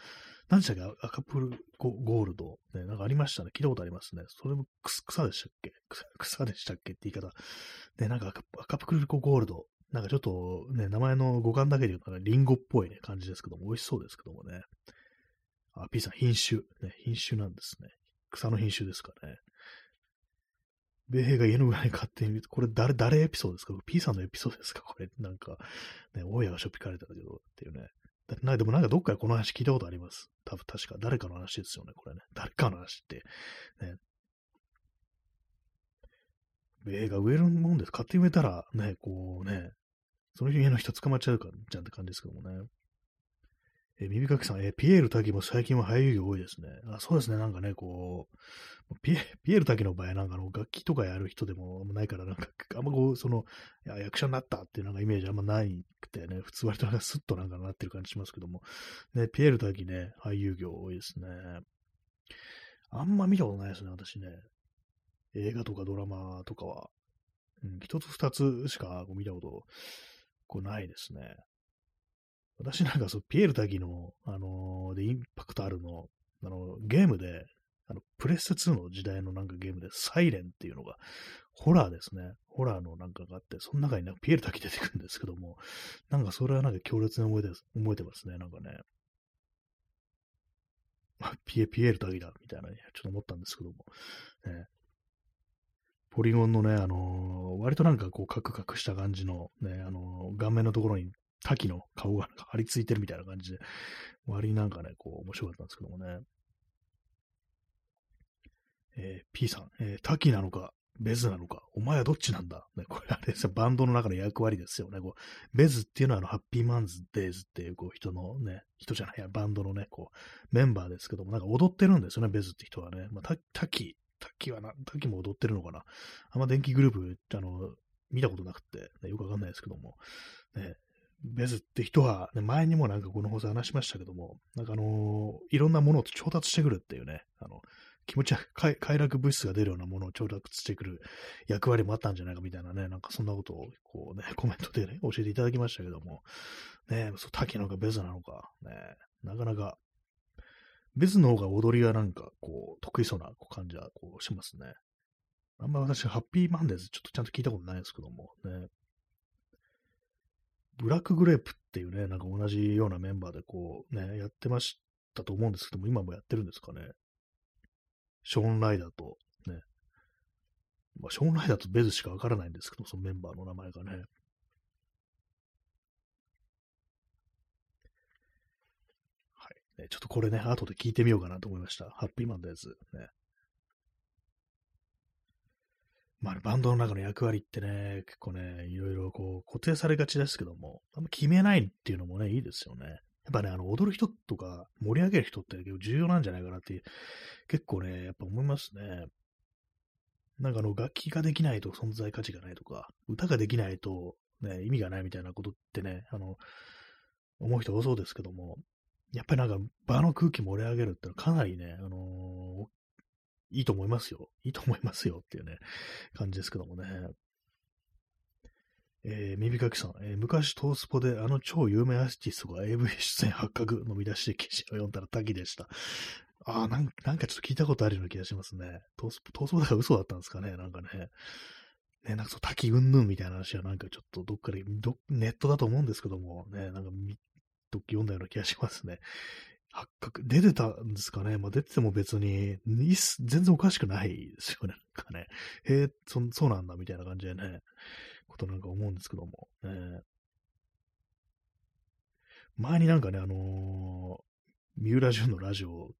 何でしたっけ？赤プルコゴールド。ね、なんかありましたね。聞いたことありますね。それも草でしたっけ？草 でしたっけって言い方。ね、なんか赤赤プルコゴールド。なんかちょっとね、名前の語感だけで言うと、ね、リンゴっぽいね、感じですけども、美味しそうですけどもね。あ、P さん、品種。ね、品種なんですね。草の品種ですかね。米兵が家の裏に勝手に、これ誰、誰エピソードですか ?P さんのエピソードですか？これ、なんか、ね、大家がしょっぴかれたけど、っていうね。なでもなんかどっかでこの話聞いたことあります？多分確か誰かの話ですよね、これね。誰かの話って。ね。米が植えるもんです。勝手に植えたら、ね、こうね、その家の人捕まっちゃうかじゃんって感じですけどもね。えー、耳かきさん、えー、ピエール滝も最近は俳優業多いですね。あそうですね、なんかね、こう、ピエール滝の場合、なんかの楽器とかやる人でもないから、なんか、あんまこう、その、役者になったっていうなんかイメージあんまないくてね、普通割となんかスッとなんかなってる感じしますけども、ね、ピエール滝ね、俳優業多いですね。あんま見たことないですね、私ね。映画とかドラマとかは。うん、一つ二つしか見たことこうないですね。私なんかそう、ピエール滝の、あのー、で、インパクトあるの、あの、ゲームで、あの、プレス2の時代のなんかゲームで、サイレンっていうのが、ホラーですね。ホラーのなんかがあって、その中になんかピエール滝出てくるんですけども、なんかそれはなんか強烈に覚えて覚えてますね、なんかね。ピエ、ピエール滝だ、みたいな、ね、ちょっと思ったんですけども。ね、ポリゴンのね、あのー、割となんかこう、カクカクした感じの、ね、あのー、顔面のところに滝の顔が張り付いてるみたいな感じで、割になんかね、こう、面白かったんですけどもね。えー、P さん、えー、滝なのか、ベズなのか、お前はどっちなんだ、ね、これあれですよ、バンドの中の役割ですよね。こうベズっていうのはあの、ハッピーマンズデイズっていうこう人のね、人じゃないや、バンドのね、こう、メンバーですけども、なんか踊ってるんですよね、ベズって人はね。まあ、滝、滝はな、滝も踊ってるのかな。あんま電気グループ、あの、見たことなくて、ね、よくわかんないですけども、ね、ベズって人は、ね、前にもなんかこの放送話しましたけども、なんかあのー、いろんなものを調達してくるっていうね、あの、気持ち快快楽物質が出るようなものを調達してくる役割もあったんじゃないかみたいなね、なんかそんなことをこうね、コメントでね、教えていただきましたけども、ね、そう滝なのかベズなのか、ね、なかなか、ベズの方が踊りがなんかこう、得意そうな感じはこうしますね。あんま私、ハッピーマンデーズちょっとちゃんと聞いたことないですけども、ね。ブラックグレープっていうね、なんか同じようなメンバーでこうね、やってましたと思うんですけども、今もやってるんですかね？ショーン・ライダーとね。まあ、ショーン・ライダーとベズしかわからないんですけど、そのメンバーの名前がね。はい。ね、ちょっとこれね、後で聞いてみようかなと思いました。ハッピーマンのやつ。ね。まあ、バンドの中の役割ってね、結構ね、いろいろこう固定されがちですけども、あんま決めないっていうのもね、いいですよね。やっぱね、あの、踊る人とか盛り上げる人って結構重要なんじゃないかなって、結構ね、やっぱ思いますね。なんかあの、楽器ができないと存在価値がないとか、歌ができないとね、意味がないみたいなことってね、あの、思う人多そうですけども、やっぱりなんか場の空気盛り上げるってのはかなりね、あのいいと思いますよ。いいと思いますよっていうね、感じですけどもね。えー、耳かきさん、えー、昔トースポであの超有名アーティストが AV 出演発覚の見出しで記事を読んだら滝でした。ああ、なんかちょっと聞いたことあるような気がしますね。トースポ、トースポだから嘘だったんですかね、なんかね。ね、なんかそう、滝うんぬんみたいな話はなんかちょっとどっかで、ネットだと思うんですけども、ね、なんかどっか読んだような気がしますね。発覚、出てたんですかね。まあ、出てても別に、全然おかしくないですよね。なんかね。へえ、そ、そうなんだ、みたいな感じでね、ことなんか思うんですけども。ね、前になんかね、あのー、三浦淳のラジオ、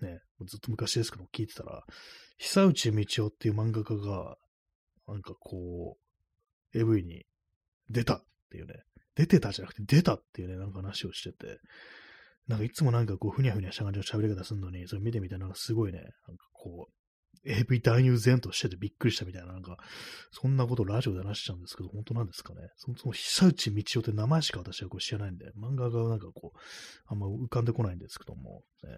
ね、ずっと昔ですけど聞いてたら、久内道夫っていう漫画家が、なんかこう、AV に出たっていうね、出てたじゃなくて出たっていうね、なんか話をしてて、なんかいつもなんかこう、ふにゃふにゃした感じの喋り方するのに、それ見てみたらなんかすごいね、なんかこう、AV 男優前としててびっくりしたみたいな、なんか、そんなことラジオで話しちゃうんですけど、本当なんですかね。そもそも久内道夫って名前しか私はこう知らないんで、漫画がなんかこう、あんま浮かんでこないんですけども、ね、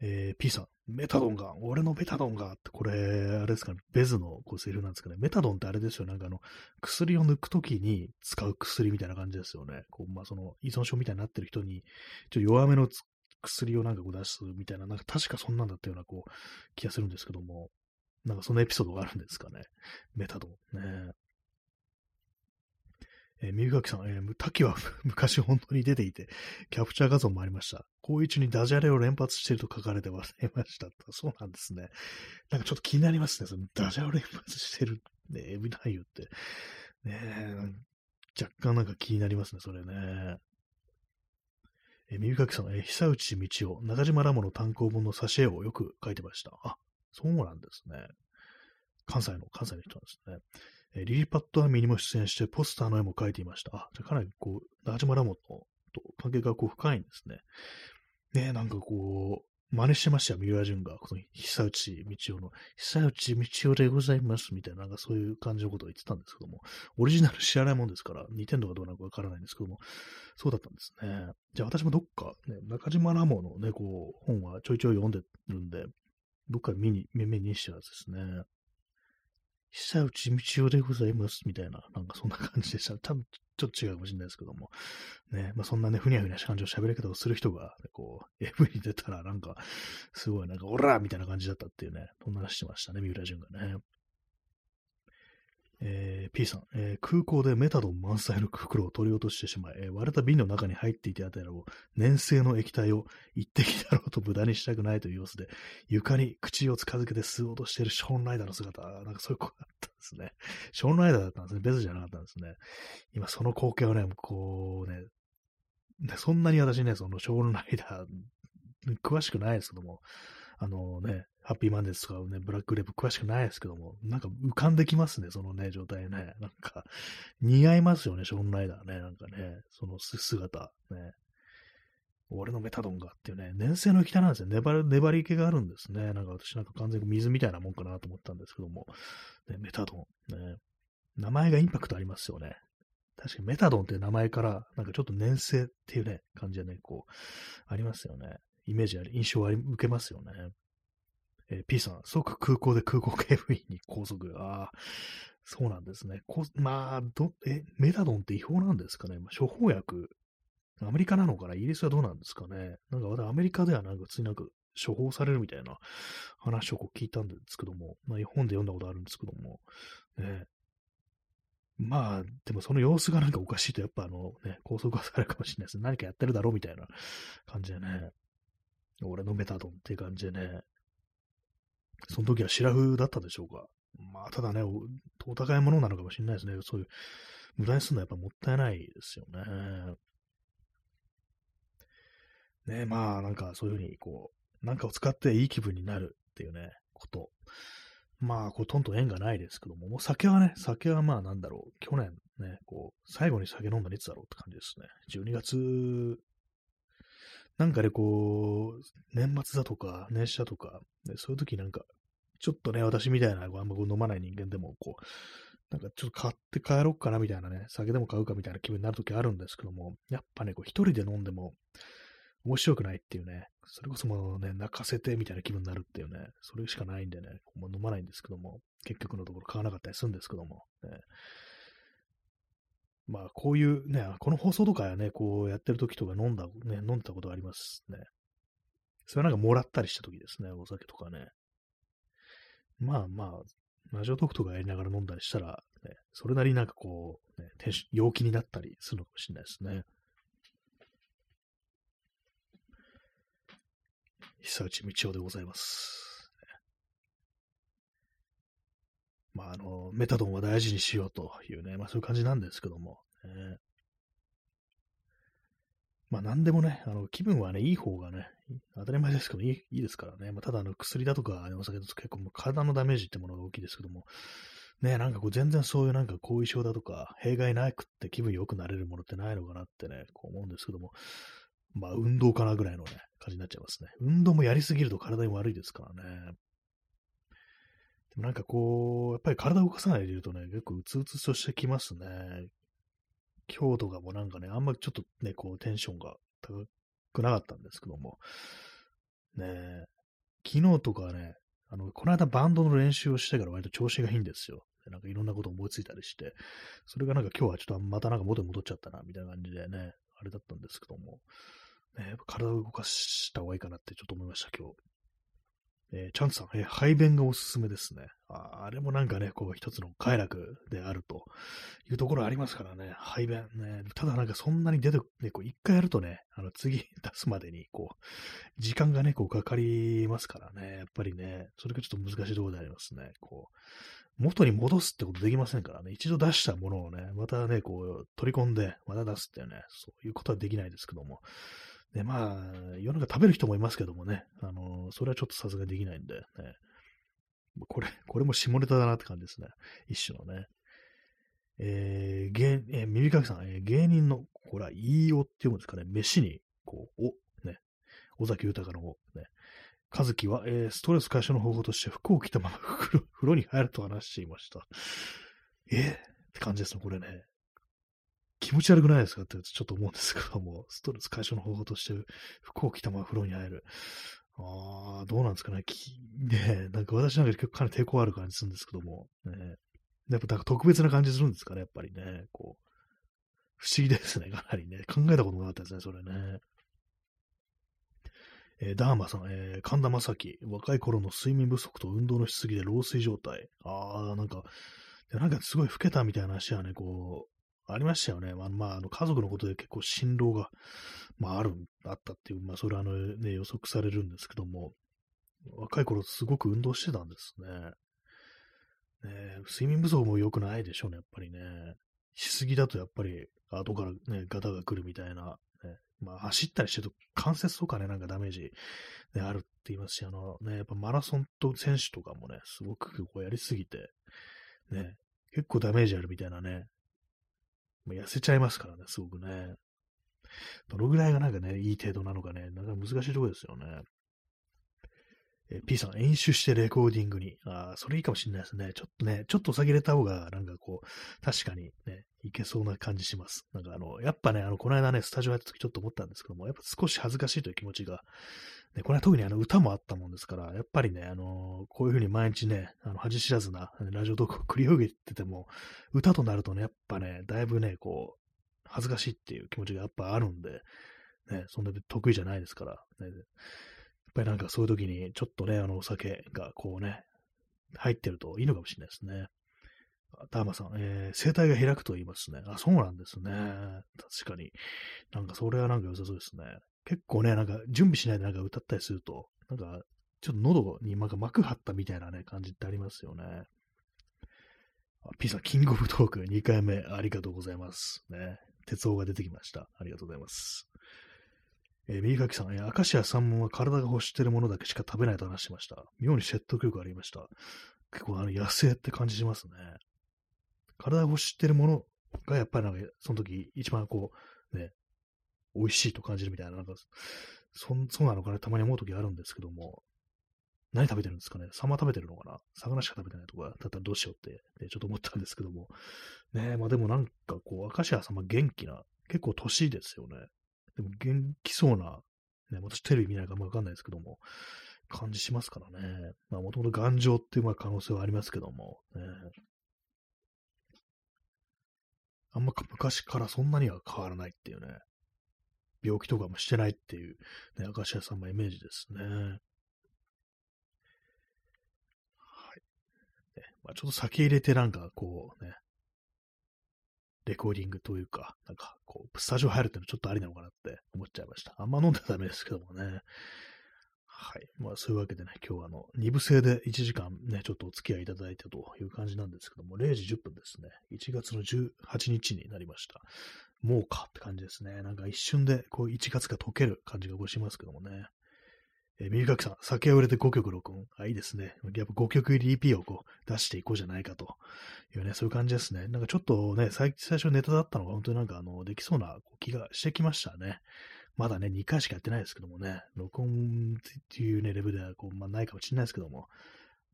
えー、P さん、メタドンが、俺のメタドンがって、これ、あれですかね、ベズのこうセリフなんですかね。メタドンってあれですよ、なんかあの、薬を抜くときに使う薬みたいな感じですよね。こう、まあ、その、依存症みたいになってる人に、ちょっと弱めの薬をなんかこう出すみたいな、なんか確かそんなんだったような、こう、気がするんですけども、なんかそのエピソードがあるんですかね。メタドン。ねえー、三垣さん、えー、滝は 昔本当に出ていて、キャプチャー画像もありました。高一にダジャレを連発していると書かれてました。そうなんですね。なんかちょっと気になりますね。そのダジャレを連発してる、ね、エビ男優って。ねえ、若干なんか気になりますね、それね。えー、耳かきさん、えー、久内道夫、中島ラモの単行本の挿絵をよく書いてました。あ、そうなんですね。関西の、関西の人なんですね。え、リリパッドアミにも出演して、ポスターの絵も描いていました。あ、じゃかなりこう、中島ラモと関係がこう深いんですね。ねなんかこう、真似してましたよ、三浦淳が。この久内道夫の、久内道夫でございます、みたいな、なんかそういう感じのことを言ってたんですけども、オリジナル知らないもんですから、似てんのかどうなのかわからないんですけども、そうだったんですね。じゃあ私もどっか、ね、中島ラモのね、こう、本はちょいちょい読んでるんで、どっか見に、目にしてるやつですね。久内道夫でございます、みたいな、なんかそんな感じでした。多分、ちょっと違うかもしれないですけども。ね、まあそんなね、ふにゃふにゃした感じの喋り方をする人が、ね、こう、AV に出たら、なんか、すごい、なんか、オラみたいな感じだったっていうね、そんな話してましたね、三浦淳がね。えー、P さん、えー、空港でメタドン満載の袋を取り落としてしまい、えー、割れた瓶の中に入っていたあたりを粘性の液体を一滴だろうと無駄にしたくないという様子で、床に口を近づけて吸おうとしているショーン・ライダーの姿、なんかそういう子だったんですね。ショーン・ライダーだったんですね。ベズじゃなかったんですね。今その光景をね、こうね、そんなに私ね、そのショーン・ライダー、詳しくないですけども、あのね、ハッピーマンデーとかね、ブラックレープ詳しくないですけども、なんか浮かんできますね、そのね、状態ね。なんか、似合いますよね、ショーンライダーね。なんかね、その姿。ね。俺のメタドンがっていうね、粘性の液体なんですよ。粘り、粘り気があるんですね。なんか私なんか完全に水みたいなもんかなと思ったんですけども、ね、メタドン。ね。名前がインパクトありますよね。確かにメタドンっていう名前から、なんかちょっと粘性っていうね、感じでね、こう、ありますよね。イメージあり、印象あり、受けますよね。えー、P さん、即空港で空港警備員に拘束。ああ、そうなんですね。こまあ、ど、え、メタドンって違法なんですかね、まあ、処方薬。アメリカなのかな？イギリスはどうなんですかね？なんか私、アメリカではなんか普通になんか処方されるみたいな話をこう聞いたんですけども、まあ、本で読んだことあるんですけども、ね、まあ、でもその様子がなんかおかしいと、やっぱあのね、拘束はされるかもしれないですね。何かやってるだろうみたいな感じでね、俺のメタドンっていう感じでね、その時はシラフだったでしょうか。まあ、ただねお、お高いものなのかもしれないですね。そういう、無駄にするのはやっぱもったいないですよね。ねまあ、なんかそういうふうに、こう、なんかを使っていい気分になるっていうね、こと。まあ、ほとんど縁がないですけども、もう酒はね、酒はまあなんだろう、去年ね、こう、最後に酒飲んだのいつだろうって感じですね。12月なんかね、こう、年末だとか、年始だとか、ね、そういう時なんか、ちょっとね、私みたいな、あんま飲まない人間でも、こう、なんかちょっと買って帰ろうかなみたいなね、酒でも買うかみたいな気分になる時あるんですけども、やっぱね、こう一人で飲んでも面白くないっていうね、それこそもうね、泣かせてみたいな気分になるっていうね、それしかないんでね、もう飲まないんですけども、結局のところ買わなかったりするんですけども、ね、まあ、こういうね、この放送とかやね、こうやってる時とか飲んだ、ね、飲んだことありますね。それはなんかもらったりした時ですね、お酒とかね。まあまあ、ラジオトークとかやりながら飲んだりしたら、ね、それなりになんかこう、ね、陽気になったりするのかもしれないですね。久内道夫でございます。まあ、あの、メタドンは大事にしようというね、まあそういう感じなんですけども、ね、まあ何でもね、あの気分はね、いい方がね、当たり前ですけどいいいいですからね、まあ、ただあの薬だとか、お酒だと結構もう体のダメージってものが大きいですけども、ね、なんかこう全然そういうなんか後遺症だとか、弊害なくって気分良くなれるものってないのかなってね、こう思うんですけども、まあ、運動かなぐらいのね、感じになっちゃいますね。運動もやりすぎると体に悪いですからね。でもなんかこう、やっぱり体を動かさないでいるとね、結構うつうつとしてきますね。今日とかもなんかね、あんまりちょっとね、こうテンションが高くなかったんですけども、ね昨日とかね、あの、この間バンドの練習をしてから割と調子がいいんですよ。なんかいろんなこと思いついたりして、それがなんか今日はちょっとまたなんか元に戻っちゃったな、みたいな感じでね、あれだったんですけども、ね、やっぱ体を動かした方がいいかなってちょっと思いました、今日。えー、チャンツさん、えー、排便がおすすめですねあ。あれもなんかね、こう一つの快楽であるというところありますからね、排便ね。ただなんかそんなに出て、ね、こう一回やるとね、あの次出すまでに、こう、時間がね、こうかかりますからね、やっぱりね、それがちょっと難しいところでありますね。こう、元に戻すってことできませんからね、一度出したものをね、またね、こう、取り込んで、また出すっていうね、そういうことはできないですけども、で、まあ、世の中食べる人もいますけどもね、あの、それはちょっとさすがにできないんで、ね、これ、これも下ネタだなって感じですね。一種のね。えー、芸、えー、耳かきさん、えー、芸人の、これは、いいよっていうんですかね、飯に、こう、お、ね、尾崎豊の、ね、和樹は、えー、ストレス解消の方法として服を着たまま風呂に入ると話していました。えー、って感じですね、これね。気持ち悪くないですかってちょっと思うんですけども、ストレス解消の方法として服を着たまま風呂に入る。ああ、どうなんですかね。きねなんか私なんか結構かなり抵抗ある感じするんですけども、ね、やっぱなんか特別な感じするんですかね、やっぱりね。こう、不思議ですね、かなりね。考えたことなかったですね、それね。えー、ダーマさん、えー、神田正輝、若い頃の睡眠不足と運動のしすぎで老衰状態。ああ、なんか、なんかすごい老けたみたいな話はね、こう、ありましたよね。まあ、まあ、あの家族のことで結構辛労が、まあ、ある、あったっていう、まあ、それはあの、ね、予測されるんですけども、若い頃すごく運動してたんですね。ね睡眠不足も良くないでしょうね、やっぱりね。しすぎだとやっぱり、後からね、ガタが来るみたいなねまあ、走ったりしてると関節とかね、なんかダメージ、ね、あるって言いますし、あのね、やっぱマラソンと選手とかもね、すごくこうやりすぎて、ね、結構ダメージあるみたいなね、痩せちゃいますからね、すごくね。どのぐらいがなんかね、いい程度なのかね、なんか難しいところですよね。え P さん、演習してレコーディングに。ああ、それいいかもしれないですね。ちょっとね、ちょっとお酒入れた方が、なんかこう、確かにね、いけそうな感じします。なんかあの、やっぱね、あの、この間ね、スタジオやった時ちょっと思ったんですけども、やっぱ少し恥ずかしいという気持ちが、ね、これは特にあの、歌もあったもんですから、やっぱりね、あの、こういうふうに毎日ね、あの、恥知らずな、ラジオトークを繰り広げてても、歌となるとね、やっぱね、だいぶね、こう、恥ずかしいっていう気持ちがやっぱあるんで、ね、そんな得意じゃないですから、ね、ぱりなんかそういう時に、ちょっとね、あの、お酒がこうね、入ってるといいのかもしれないですね。ダーマさん、えー、声帯が開くと言いますね。あ、そうなんですね。確かに。なんかそれはなんか良さそうですね。結構ね、なんか準備しないでなんか歌ったりすると、なんかちょっと喉になんか膜張ったみたいなね、感じってありますよね。P さん、キングオブトーク2回目ありがとうございます。ね。鉄夫が出てきました。ありがとうございます。えー、右書きさん、えー、明石家さんは体が欲しているものだけしか食べないと話してました。妙に説得力ありました。結構あの野生って感じしますね。体が欲しているものがやっぱりなんかその時一番こう、ね、美味しいと感じるみたいな、なんか、そそうなのかなたまに思う時あるんですけども、何食べてるんですかね？サンマ食べてるのかな？魚しか食べてないとかだったらどうしようって、ね、ちょっと思ったんですけども。ねまあでもなんかこう、明石家さんは元気な、結構年ですよね。でも元気そうな、ね、私テレビ見ないからわかんないですけども、感じしますからね。まあもともと頑丈っていうまあ可能性はありますけども、ね、あんま昔からそんなには変わらないっていうね、病気とかもしてないっていう、ね、明石家さんのイメージですね。はい。ねまあ、ちょっと先入れてなんかこうね、レコーディングというか、なんか、こう、スタジオ入るってのはちょっとありなのかなって思っちゃいました。あんま飲んでダメですけどもね。はい。まあ、そういうわけでね、今日はあの、二部制で1時間ね、ちょっとお付き合いいただいてという感じなんですけども、0時10分ですね。1月の18日になりました。もうかって感じですね。なんか一瞬で、こう、1月が溶ける感じがしますけどもね。えー、右書きさん、酒を入れて5曲録音。あ、いいですね。やっぱ5曲入り EP をこう出していこうじゃないかというね、そういう感じですね。なんかちょっとね、最最初ネタだったのが本当になんかあの、できそうな気がしてきましたね。まだね、2回しかやってないですけどもね、録音っていうね、レベルではこう、まあ、ないかもしれないですけども、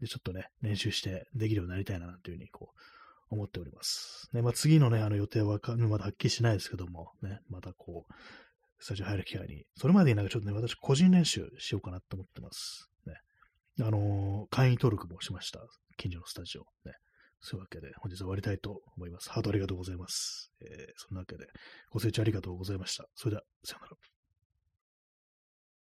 で、ちょっとね、練習してできるようになりたいな、なんていうふうに、こう、思っております。ね、まあ、次のね、あの予定はまだはっきりしないですけども、ね、またこう、スタジオ入る機会に、それまでになんかちょっとね、私個人練習しようかなと思ってます。ね。あのー、会員登録もしました。近所のスタジオ。ね。そういうわけで、本日は終わりたいと思います。ハートありがとうございます。えー、そんなわけで、ご清聴ありがとうございました。それでは、さよなら。